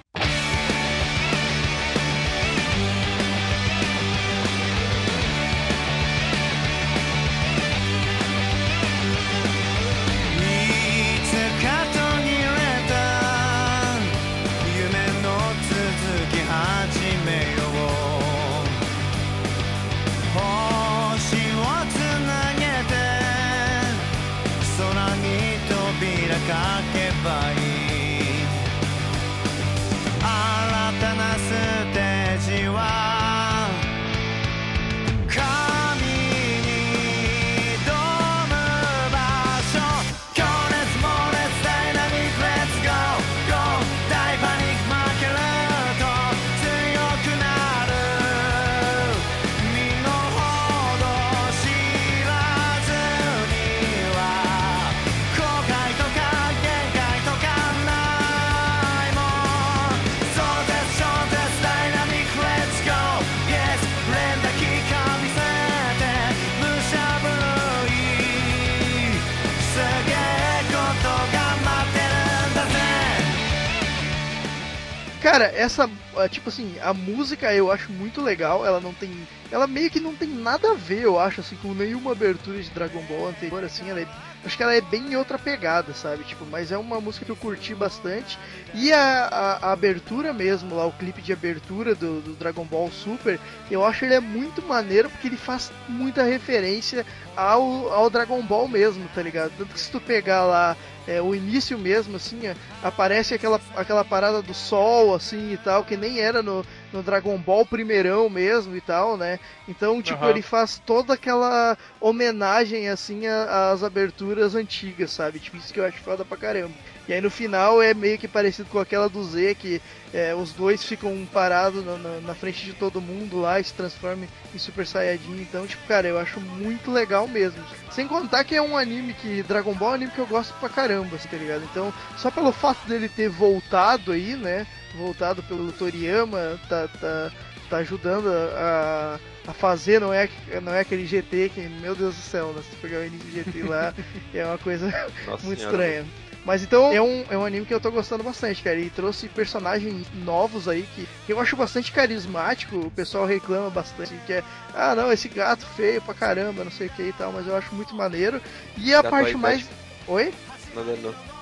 Cara, essa é, tipo assim, a música eu acho muito legal, ela não tem. Ela meio que não tem nada a ver, eu acho, assim, com nenhuma abertura de Dragon Ball anterior, assim, ela é, acho que ela é bem em outra pegada, sabe? Tipo, mas é uma música que eu curti bastante. E a, a- a abertura mesmo, lá, o clipe de abertura do, do Dragon Ball Super, eu acho ele é muito maneiro porque ele faz muita referência ao, ao Dragon Ball mesmo, tá ligado? Tanto que se tu pegar lá é, o início mesmo, assim, ó, aparece aquela, aquela parada do sol, assim, e tal, que nem era no, no Dragon Ball primeirão mesmo e tal, né? Então, tipo, Aham. ele faz toda aquela homenagem, assim, às aberturas antigas, sabe? Tipo, isso que eu acho foda pra caramba. E aí no final é meio que parecido com aquela do Z, que é, os dois ficam parados na, na- na frente de todo mundo lá e se transformam em Super Saiyajin. Então, tipo, cara, eu acho muito legal mesmo. Sem contar que é um anime que. Dragon Ball é um anime que eu gosto pra caramba, assim, tá ligado? Então, só pelo fato dele ter voltado aí, né? Voltado pelo Toriyama, tá, tá, tá ajudando a, a fazer, não é, não é aquele GT que, meu Deus do céu, né? Se pegar o início do GT lá, é uma coisa Nossa muito senhora. estranha. Mas então é um, é um anime que eu tô gostando bastante, cara. E trouxe personagens novos aí que, que eu acho bastante carismático. O pessoal reclama bastante que é, ah não, esse gato feio pra caramba, não sei o que e tal, mas eu acho muito maneiro. E a Gato parte aí, mais. Oi? Nada não. Eu-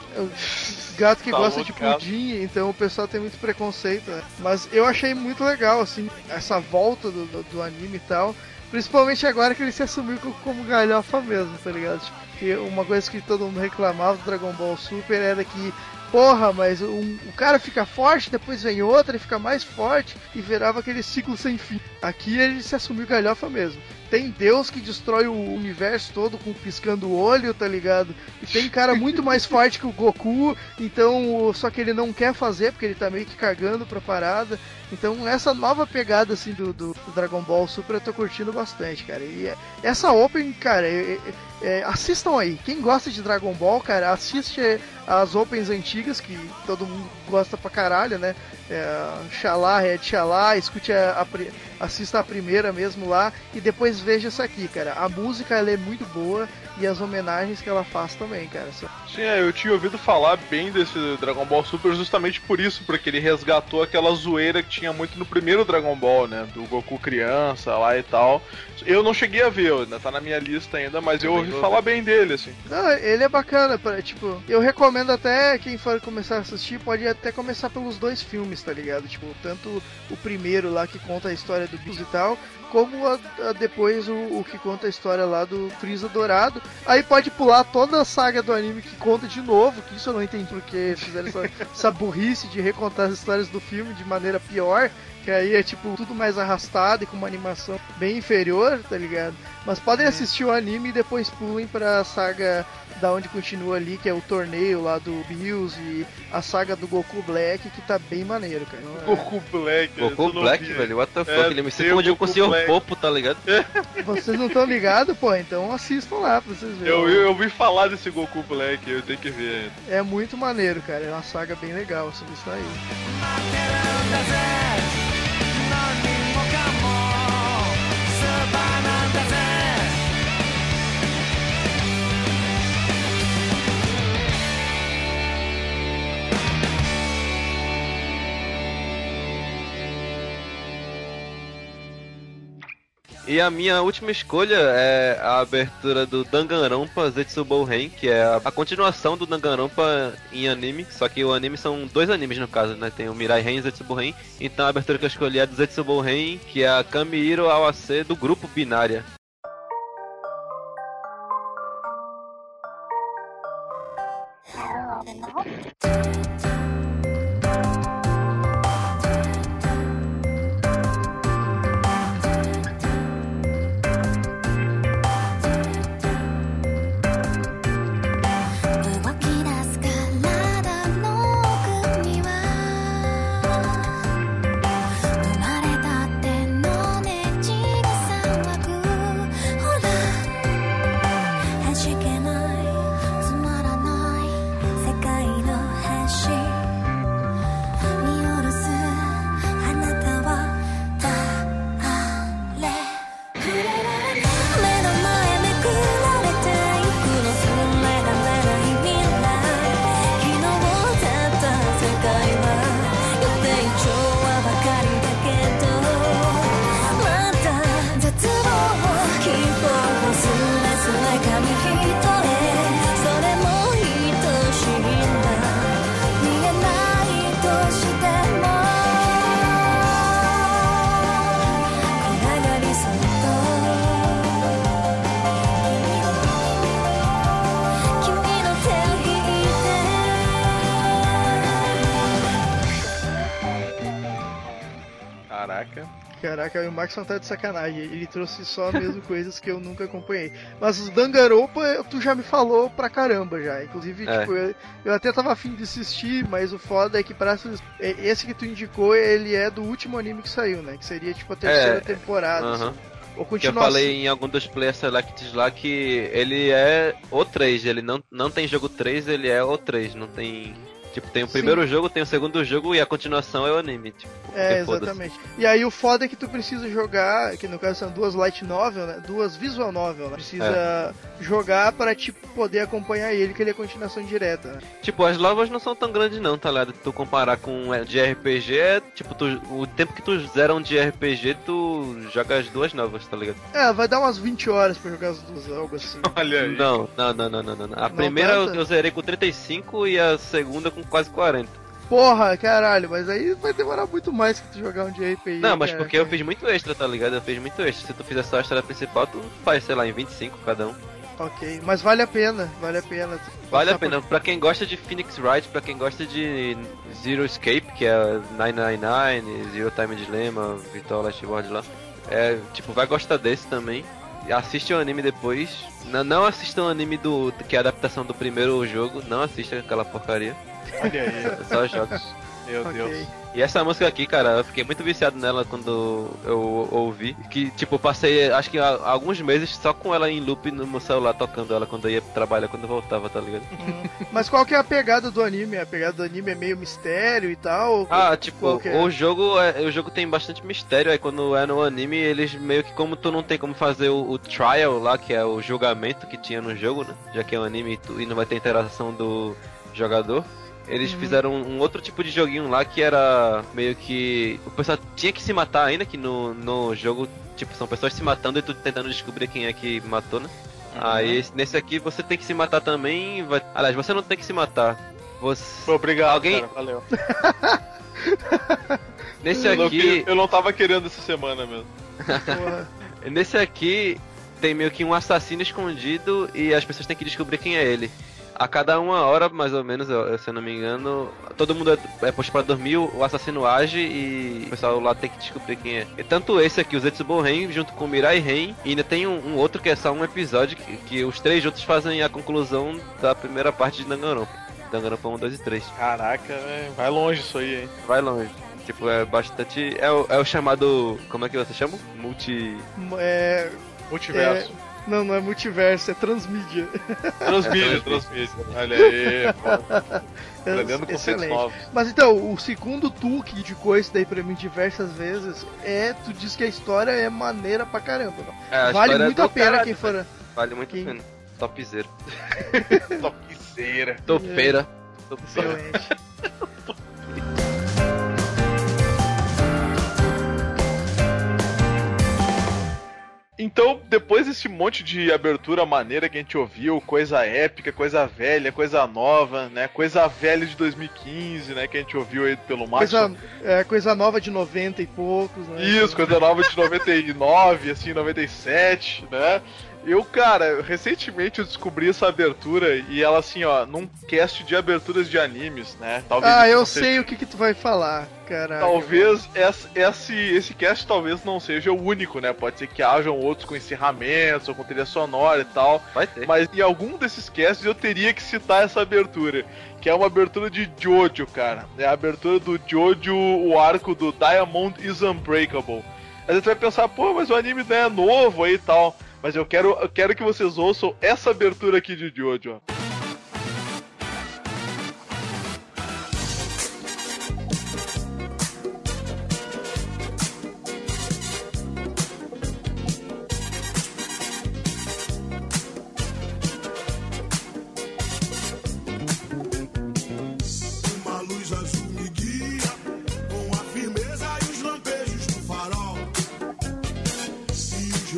Gato que Tá gosta de pudim, então o pessoal tem muito preconceito, né? Mas eu achei muito legal, assim, essa volta do, do, do anime e tal. Principalmente agora que ele se assumiu co- como galhofa mesmo, tá ligado? Tipo, que uma coisa que todo mundo reclamava do Dragon Ball Super era que, porra, mas um- o cara fica forte, depois vem outro, ele fica mais forte e virava aquele ciclo sem fim. Aqui ele se assumiu galhofa mesmo. Tem Deus que destrói o universo todo com piscando o olho, tá ligado? E tem cara muito mais forte que o Goku, então só que ele não quer fazer porque ele tá meio que cagando pra parada. Então essa nova pegada assim do, do- Dragon Ball Super eu tô curtindo bastante, cara. E essa Open, cara, é- é- é, assistam aí. Quem gosta de Dragon Ball, cara, assiste as Opens antigas que todo mundo gosta pra caralho, né? É, Xalá, Red Xalá, escute a, a assista a primeira mesmo lá e depois veja essa aqui, cara. A música ela é muito boa e as homenagens que ela faz também, cara. Sim, é, eu tinha ouvido falar bem desse Dragon Ball Super justamente por isso, porque ele resgatou aquela zoeira que tinha muito no primeiro Dragon Ball, né? Do Goku criança lá e tal. Eu não cheguei a ver, ainda tá na minha lista ainda, mas eu Também ouvi vou falar ver. bem dele, assim. Não, ele é bacana, pra, tipo, eu recomendo até quem for começar a assistir, pode até começar pelos dois filmes, tá ligado? Tipo, tanto o primeiro lá que conta a história do Bills e tal, como a- a depois o, o que conta a história lá do Freeza Dourado. Aí pode pular toda a saga do anime que conta de novo, que isso eu não entendi porque fizeram essa, essa burrice de recontar as histórias do filme de maneira pior. Que aí é tipo tudo mais arrastado e com uma animação bem inferior, tá ligado? Mas podem assistir o anime e depois pulem pra saga da onde continua ali, que é o torneio lá do Bills e a saga do Goku Black, que tá bem maneiro, cara. Goku Black. Goku eu Black, velho, what the fuck? É, ele me tem o confundiu com o Sr. Popo, tá ligado? Vocês não estão ligados, pô? Então assistam lá pra vocês verem. Eu, eu, eu ouvi falar desse Goku Black, eu tenho que ver. É muito maneiro, cara. É uma saga bem legal, assim, isso aí.「E a minha última escolha é a abertura do Danganronpa Zetsubou Ren, que é a, continuação do Danganronpa em anime, só que o anime são dois animes no caso, né? Tem o Mirai Ren e Ren. Então a abertura que eu escolhi é do Zetsubou Ren, que é a Kamihiro Awase do grupo Binária.「Caraca, o Max não tá de sacanagem. Ele trouxe só mesmo coisas que eu nunca acompanhei. Mas os Danganronpa, tu já me falou pra caramba já. Inclusive, É. tipo, eu, eu até tava afim de assistir, mas o foda é que pra é- esse que tu indicou, ele é do último anime que saiu, né? Que seria tipo a terceira É, temporada. Aham. assim. Ou Que eu falei em algum dos Player Selects lá que ele é o 3, ele não, não tem jogo 3, ele é o 3, não tem. Tipo, tem o Sim. primeiro jogo, tem o segundo jogo e a continuação é o anime. Tipo, É, exatamente. E aí o foda é que tu precisa jogar, que no caso são duas light novel, né? Duas visual novel, né? Precisa É. jogar pra tipo poder acompanhar ele, que ele é continuação direta. Né? Tipo, as lovas não são tão grandes não, tá ligado? Tu comparar com é, de RPG, é, tipo, tu- o tempo que tu zera um de RPG, tu joga as duas novas, tá ligado? É, vai dar umas 20 horas pra jogar as duas, algo assim. Olha aí. Não, não, não, não, não, não. A Não primeira eu, eu zerei com 35 e a segunda com quase 40. Porra, caralho, mas aí vai demorar muito mais que tu jogar um de RPG. Não, mas cara. porque eu fiz muito extra, tá ligado? Eu fiz muito extra. Se tu fizer só a história principal, tu faz, sei lá, em 25 cada um. Ok, mas vale a pena, vale a pena. Vale a pena. Pra quem gosta de Phoenix Wright, pra quem gosta de Zero Escape, que é 999, Zero Time Dilemma, Virtual Last Word lá, é, tipo, vai gostar desse também. Assiste o anime depois. Não, não assista o anime do que é a adaptação do primeiro jogo. Não assista aquela porcaria. Olha aí. É só jogos. Meu por- Deus. E essa música aqui, cara, eu fiquei muito viciado nela quando eu ouvi. Que, tipo, passei acho que há- alguns meses só com ela em loop no meu celular, tocando ela quando eu ia pro trabalho, quando eu voltava, tá ligado? Mas qual que é a pegada do anime? A pegada do anime é meio mistério e tal? ou- Ah, tipo, é? o jogo é, o jogo tem bastante mistério, aí quando é no anime, eles meio que como tu não tem como fazer o, o trial lá, que é o julgamento que tinha no jogo, né? Já que é um anime e, tu- e não vai ter interação do jogador. Eles Uhum. fizeram um outro tipo de joguinho lá que era meio que. O pessoal tinha que se matar ainda, que no, no jogo, tipo, são pessoas se matando e tu tentando descobrir quem é que matou, né? Aí esse- nesse aqui você tem que se matar também. Vai... Aliás, você não tem que se matar. Você. Obrigado, Alguém- cara. Valeu. Nesse Eu aqui. eu não tava querendo essa semana mesmo. Nesse aqui tem meio que um assassino escondido e as pessoas têm que descobrir quem é ele. A cada uma hora, mais ou menos, se eu não me engano, todo mundo é, é posto pra dormir, o assassino age e o pessoal lá tem que descobrir quem é. E tanto esse aqui, o Zetsubo Ren, junto com o Mirai Ren, e ainda tem um, um outro que é só um episódio que, que os três juntos fazem a conclusão da primeira parte de Danganronpa. Danganronpa 1, 2 e 3. Caraca, é, vai longe isso aí, hein? Vai longe. Tipo, é bastante. É o, é o chamado. Como é que você chama? Multi. É, Multiverso. Não, não é multiverso, é transmídia. Transmídia, transmídia. Olha aí, pô. Aprendendo conceitos Excelente. novos. Mas então, o segundo tu que indicou isso daí pra mim diversas vezes é, tu diz que a história é maneira pra caramba. Não? É, a vale é muito do a pena caralho, quem for. Vale muito Quem- a pena. Topzera. Topzera. Topeira. Topeira. Excelente. Então, depois desse monte de abertura maneira que a gente ouviu, coisa épica, coisa velha, coisa nova, né? Coisa velha de 2015, né? Que a gente ouviu aí pelo Max. Coisa, é, coisa nova de 90 e poucos, né? Isso, coisa nova de 99, assim, 97, né? Eu, cara, recentemente eu descobri essa abertura e ela, assim, ó, num cast de aberturas de animes, né? Talvez Ah, eu seja- sei o que, que tu vai falar, cara. Talvez esse, esse, esse cast talvez não seja o único, né? Pode ser que hajam outros com encerramentos ou com trilha sonora e tal. Vai ter. Mas em algum desses casts eu teria que citar essa abertura. Que é uma abertura de Jojo, cara. É a abertura do Jojo, o arco do Diamond is Unbreakable. Vezes tu vai pensar, pô, mas o anime não é novo aí e tal. Mas eu quero, eu quero que vocês ouçam essa abertura aqui de Jojo,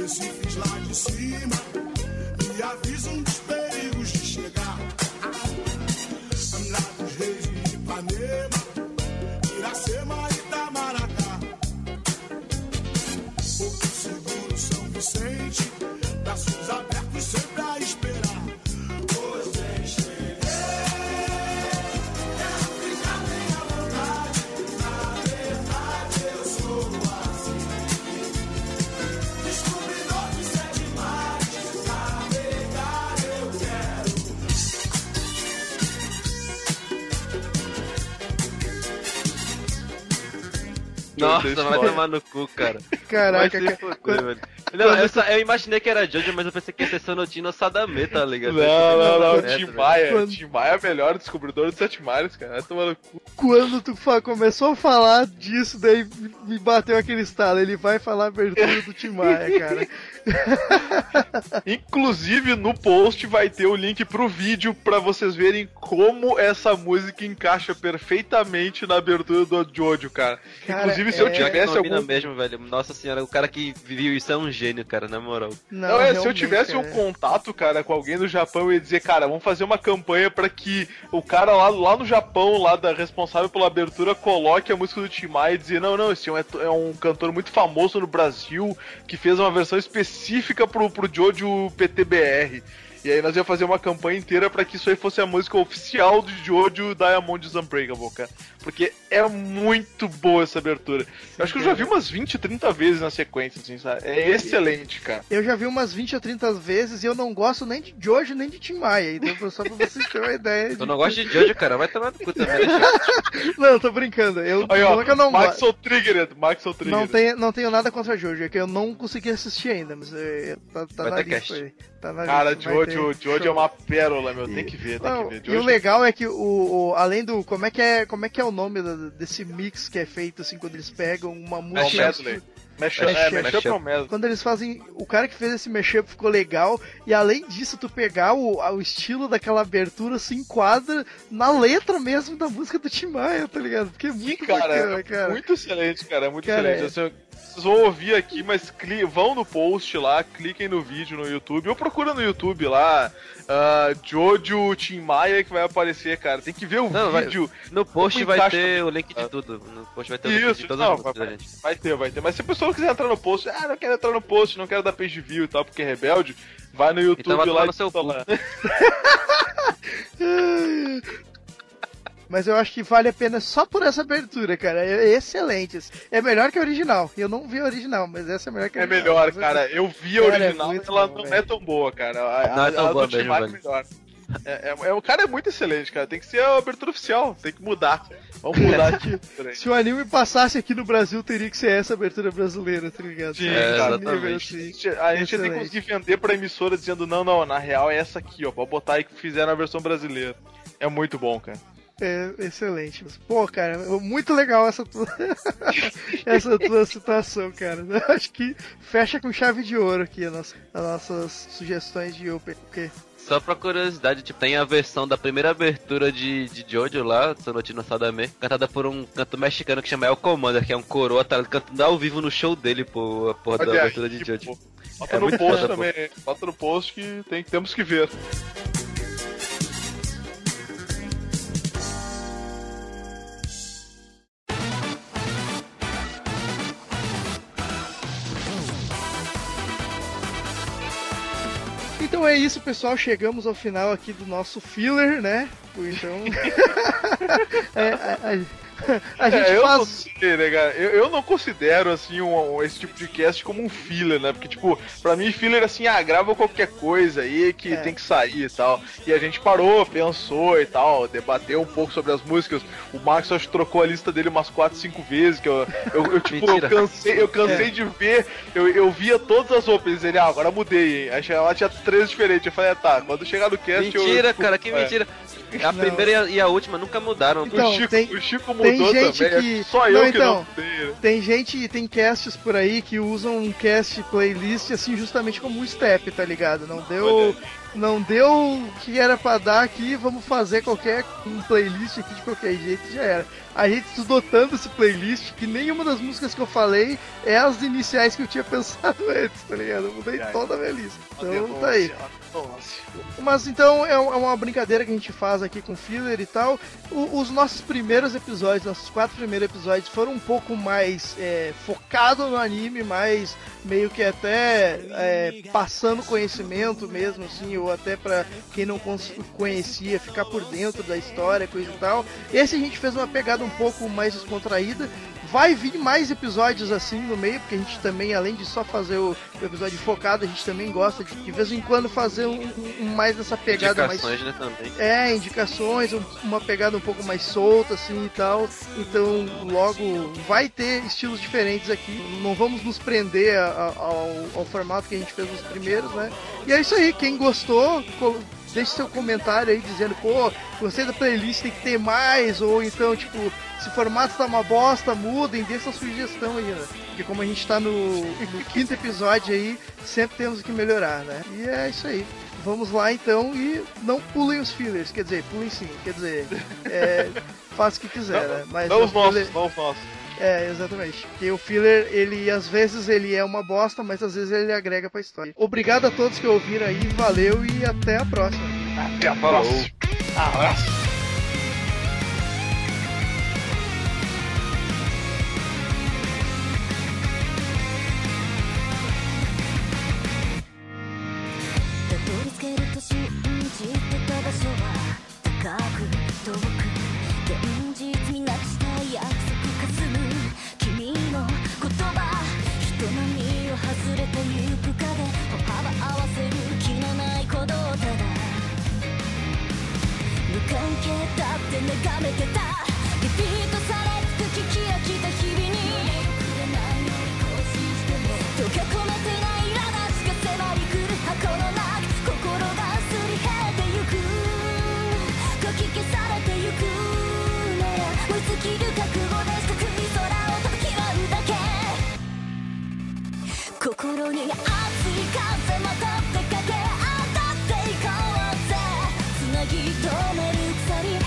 recifes lá de cima me avisam dos vai tomar no cu, cara. Caraca, cara. Não, eu, só- eu imaginei que era Jojo, mas eu pensei que ia ser Sonotino Sadame, tá ligado? Não, não, não, É, Tim. Maia. Quando- Tim Maia é o melhor descobridor de Sete Mares, cara. Vai tomar no cu. Quando tu fa- começou a falar disso, daí me- bateu aquele estalo. Ele vai falar a abertura do Tim Maia, cara. Inclusive, no post vai ter o link pro vídeo pra vocês verem como essa música encaixa perfeitamente na abertura do Jojo, cara. Cara, Inclusive, se é- eu tivesse algum. mesmo, velho. Nossa senhora, o cara que viveu isso é um gênio, cara, na moral. Não, é, se eu tivesse um cara. contato, cara, com alguém no Japão, eu ia dizer, cara, vamos fazer uma campanha pra que o cara lá, lá no Japão, lá da responsável pela abertura, coloque a música do Tim Maia e dizer, não, não, esse é um, é um cantor muito famoso no Brasil, que fez uma versão específica pro, pro Jojo PTBR. E aí nós ia fazer uma campanha inteira pra que isso aí fosse a música oficial do Jojo Diamond is Unbreakable, cara. Porque é muito boa essa abertura. Eu acho que eu já vi umas 20, 30 vezes na sequência, assim, sabe? É excelente, cara. Eu já vi umas 20 ou 30 vezes e eu não gosto nem de Jojo nem de Tim Maia. Então, só pra vocês terem uma ideia. Eu não gosto de Jojo, cara. Vai tomar no cu também. né? Não, tô brincando. Eu Aí, não ó, é que eu não gosto. Maxwell Triggered, Maxwell Triggered. Não tenho, não tenho nada contra Jojo, é que eu não consegui assistir ainda, mas é, tá, tá na lista cast. aí. Tá na Cara, lista, ter Jojo, Jojo é uma pérola, meu. Tem que ver, tem Não, que ver. e o Jojo- legal é que o, o- além do como é que é como é que é o nome desse mix que é feito assim quando eles pegam uma É música medley. Mashup. é, é medley. quando eles fazem o cara que fez esse mashup ficou legal e além disso tu pegar o, o estilo daquela abertura se enquadra na letra mesmo da música do Tim Maia, tá ligado? Porque é muito cara, bacana, é cara. muito excelente, cara, é muito Cara, excelente. Assim, vocês vão ouvir aqui, mas cli- vão no post lá, cliquem no vídeo no YouTube, ou procura no YouTube lá, ah, Jojo Tim Maia que vai aparecer, cara. Tem que ver o Não, vai- vídeo. No post vai encaixa- ter o link de tudo. No post vai ter o link de Isso, todas não, as vai, músicas gente. vai ter, vai ter. Mas se a pessoa quiser entrar no post, ah, não quero entrar no post, não quero dar page view e tal, porque é rebelde, vai no YouTube Então vai lá no e seu lá. Mas eu acho que vale a pena só por essa abertura, cara. É excelente. É melhor que a original. Eu não vi a original, mas essa é melhor que a É original. melhor, cara. Eu vi a Cara, é original, muito ela bom, não velho. é tão boa, cara. A, Não é tão a, a boa do Tim mesmo, é melhor. É, é- é- o cara é muito excelente, cara. Tem que ser a abertura oficial, tem que mudar. Vamos mudar aqui. Se o anime passasse aqui no Brasil, teria que ser essa abertura brasileira, tá ligado? Sim, É, nível, exatamente. A assim. gente, a gente tem que conseguir vender pra emissora dizendo, não, não, na real é essa aqui, ó. Pode botar aí que fizeram a versão brasileira. É muito bom, cara. É excelente. Pô, cara, muito legal essa tua, essa tua situação, cara. Eu acho que fecha com chave de ouro aqui a nossa- as nossas sugestões de Open. Porque Só pra curiosidade, tipo, tem a versão da primeira abertura de, de Jojo lá, Sonotino Sadame, cantada por um canto mexicano que chama El Commander, que é um coroa, tá cantando ao vivo no show dele, pô, a porra da Olha abertura aí, de Jojo. pô. Bota É no muito post foda, pô. também. Bota no post que tem, temos que ver. Então é isso, pessoal. Chegamos ao final aqui do nosso filler, né? Então. é, a, a- a gente é, eu não faz. sei, né, cara? Eu, eu não considero, assim, um, um- esse tipo de cast como um filler, né? Porque, tipo, pra mim, filler, assim, ah, grava qualquer coisa aí que É. tem que sair e tal. E a gente parou, pensou e tal, debateu um pouco sobre as músicas. O Max, acho que trocou a lista dele umas 4, 5 vezes, que eu, eu, eu, tipo, eu Mentira. cansei, eu É. cansei de ver, eu, eu via todas as opens, ele, ah, agora mudei, hein? Aí lá, tinha três diferentes. Eu falei, ah, tá, quando chegar no cast, eu... Mentira, cara, que É. mentira. A Não. primeira e a, última nunca mudaram. Então, o, Chico, tem- o Chico tem mudou gente também, que- é só Não, eu que então, não mudei, né? Tem gente, tem casts por aí que usam um cast playlist assim justamente como um step, tá ligado? Não deu, não deu o que era pra dar aqui, vamos fazer qualquer um playlist aqui de qualquer jeito, já era. A gente estudou tanto esse playlist que nenhuma das músicas que eu falei é as iniciais que eu tinha pensado antes, tá ligado? Eu mudei Ai, toda a minha lista. Então tá aí. Mas então é é uma brincadeira que a gente faz aqui com filler e tal. O- os nossos primeiros episódios, nossos quatro primeiros episódios foram um pouco mais é, focado no anime, mais meio que até é, passando conhecimento mesmo, assim, ou até pra quem não conhecia ficar por dentro da história, coisa e tal. Esse a gente fez uma pegada um pouco mais descontraída. Vai vir mais episódios assim no meio, porque a gente também, além de só fazer o, episódio focado, a gente também gosta de de vez em quando fazer um, um- mais nessa pegada mais Indicações, né, também. é, indicações, um- uma pegada um pouco mais solta, assim e tal. Então, logo vai ter estilos diferentes aqui. Não vamos nos prender a- a- ao, ao formato que a gente fez nos primeiros, né? E é isso aí, quem gostou, deixe seu comentário aí dizendo, pô, gostei da playlist, tem que ter mais, ou então, tipo, se o formato tá uma bosta, mudem, dê sua sugestão aí, né? Porque como a gente tá no, no quinto episódio aí, sempre temos que melhorar, né? E é isso aí. Vamos lá então e não pulem os fillers, quer dizer, pulem sim, quer dizer, é, faça o que quiser, né? Mas Não o os nossos, filler- não os nossos. É, exatamente. Porque o filler, ele às vezes ele é uma bosta, mas às vezes ele agrega pra história. Obrigado a todos que ouviram aí, valeu e até a próxima. Até a próxima. Abraço. 心に熱い風またってかけ当たっていこうぜ。つなぎ止める鎖。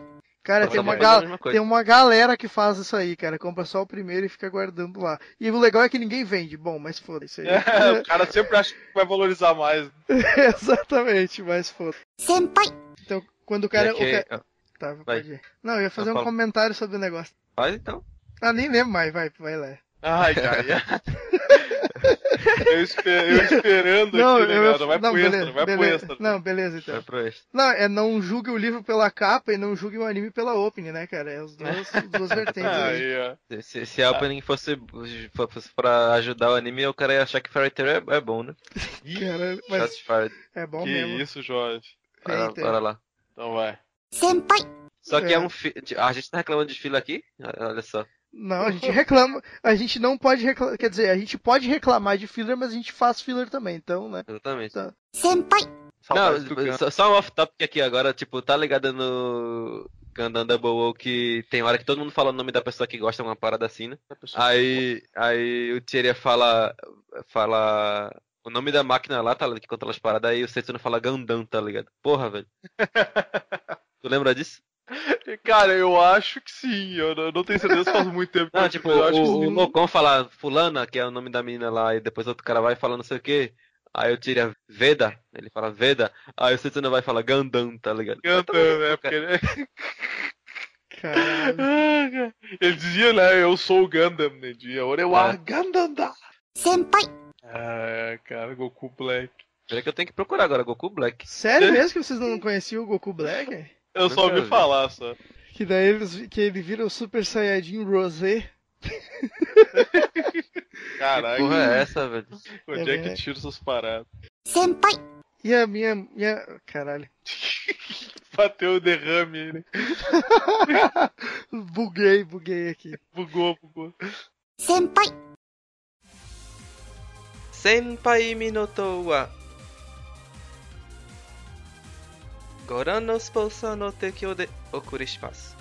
Cara, tem uma, é tem uma galera que faz isso aí, cara. Compra só o primeiro e fica guardando lá. E o legal é que ninguém vende. Bom, mas foda-se. aí. É, o cara sempre acha que vai valorizar mais. Exatamente, mas foda Senpai Então, quando o cara. aqui- o ca- ah, Tá, vai. pode ir. Não, eu ia fazer Não, um fala. comentário sobre o negócio. Faz então. Ah, nem lembro mais, vai, vai lá. Ai, cara. eu, esper- eu esperando Não, aqui, né, eu- cara? Vai não, pro beleza, extra, vai pro beleza. extra. Não, beleza então. Vai pro extra. Não, é não julgue o livro pela capa e não julgue o anime pela opening, né, cara? É os dois, as duas vertentes aí. Aí. Se, se, a opening fosse, fosse pra ajudar o anime, o cara ia achar que Fairy Tail é, é bom, né? Caralho, mas é bom Que mesmo. isso, Jorge. Bora, Eita. bora lá. Então vai. Senpai Só que É. é, um fi... A gente tá reclamando de fila aqui? Olha só. Não, a gente reclama, a gente não pode reclamar, quer dizer, a gente pode reclamar de filler, mas a gente faz filler também, então, né? Exatamente. Tá. Senpai Não, só, só um off-topic aqui agora, tipo, tá ligado no Gundam Double O que tem hora que todo mundo fala o nome da pessoa que gosta, uma parada assim, né? Aí, aí o Thierry fala, fala o nome da máquina lá, tá ligado? Que controla as paradas, aí o Setsuno fala Gundam, tá ligado? Porra, velho. tu lembra disso? Cara, eu acho que sim. Eu não, eu não tenho certeza, faz muito tempo. que Não, eu- tipo, eu acho que o, o sim. Locom fala fulana, que é o nome da menina lá, e depois outro cara vai falando não sei o que. Aí o Thierry Veda, ele fala Veda, aí o Setsuno vai falar Gundam, tá ligado? Cantando, né? Porque ele... Caralho. Ah, cara. ele dizia, né? Eu sou o Gundam, né? Dizia, Ore wa É. Gundam da. Senpai Ah, cara, Goku Black. Peraí que eu tenho que procurar agora, Goku Black. Sério mesmo que vocês não conheciam o Goku Black? Eu só ouvi vi. falar, só. Que daí eles, que ele vira o Super Saiyajin Rosé. Caralho, Que porra é essa, velho? onde é que É, tira essas paradas? Senpai E a minha, minha, caralho. Bateu o derrame aí, né? buguei, buguei aqui. Bugou, bugou. Senpai Senpai Minoto ご覧のスポンサーの提供でお送りします。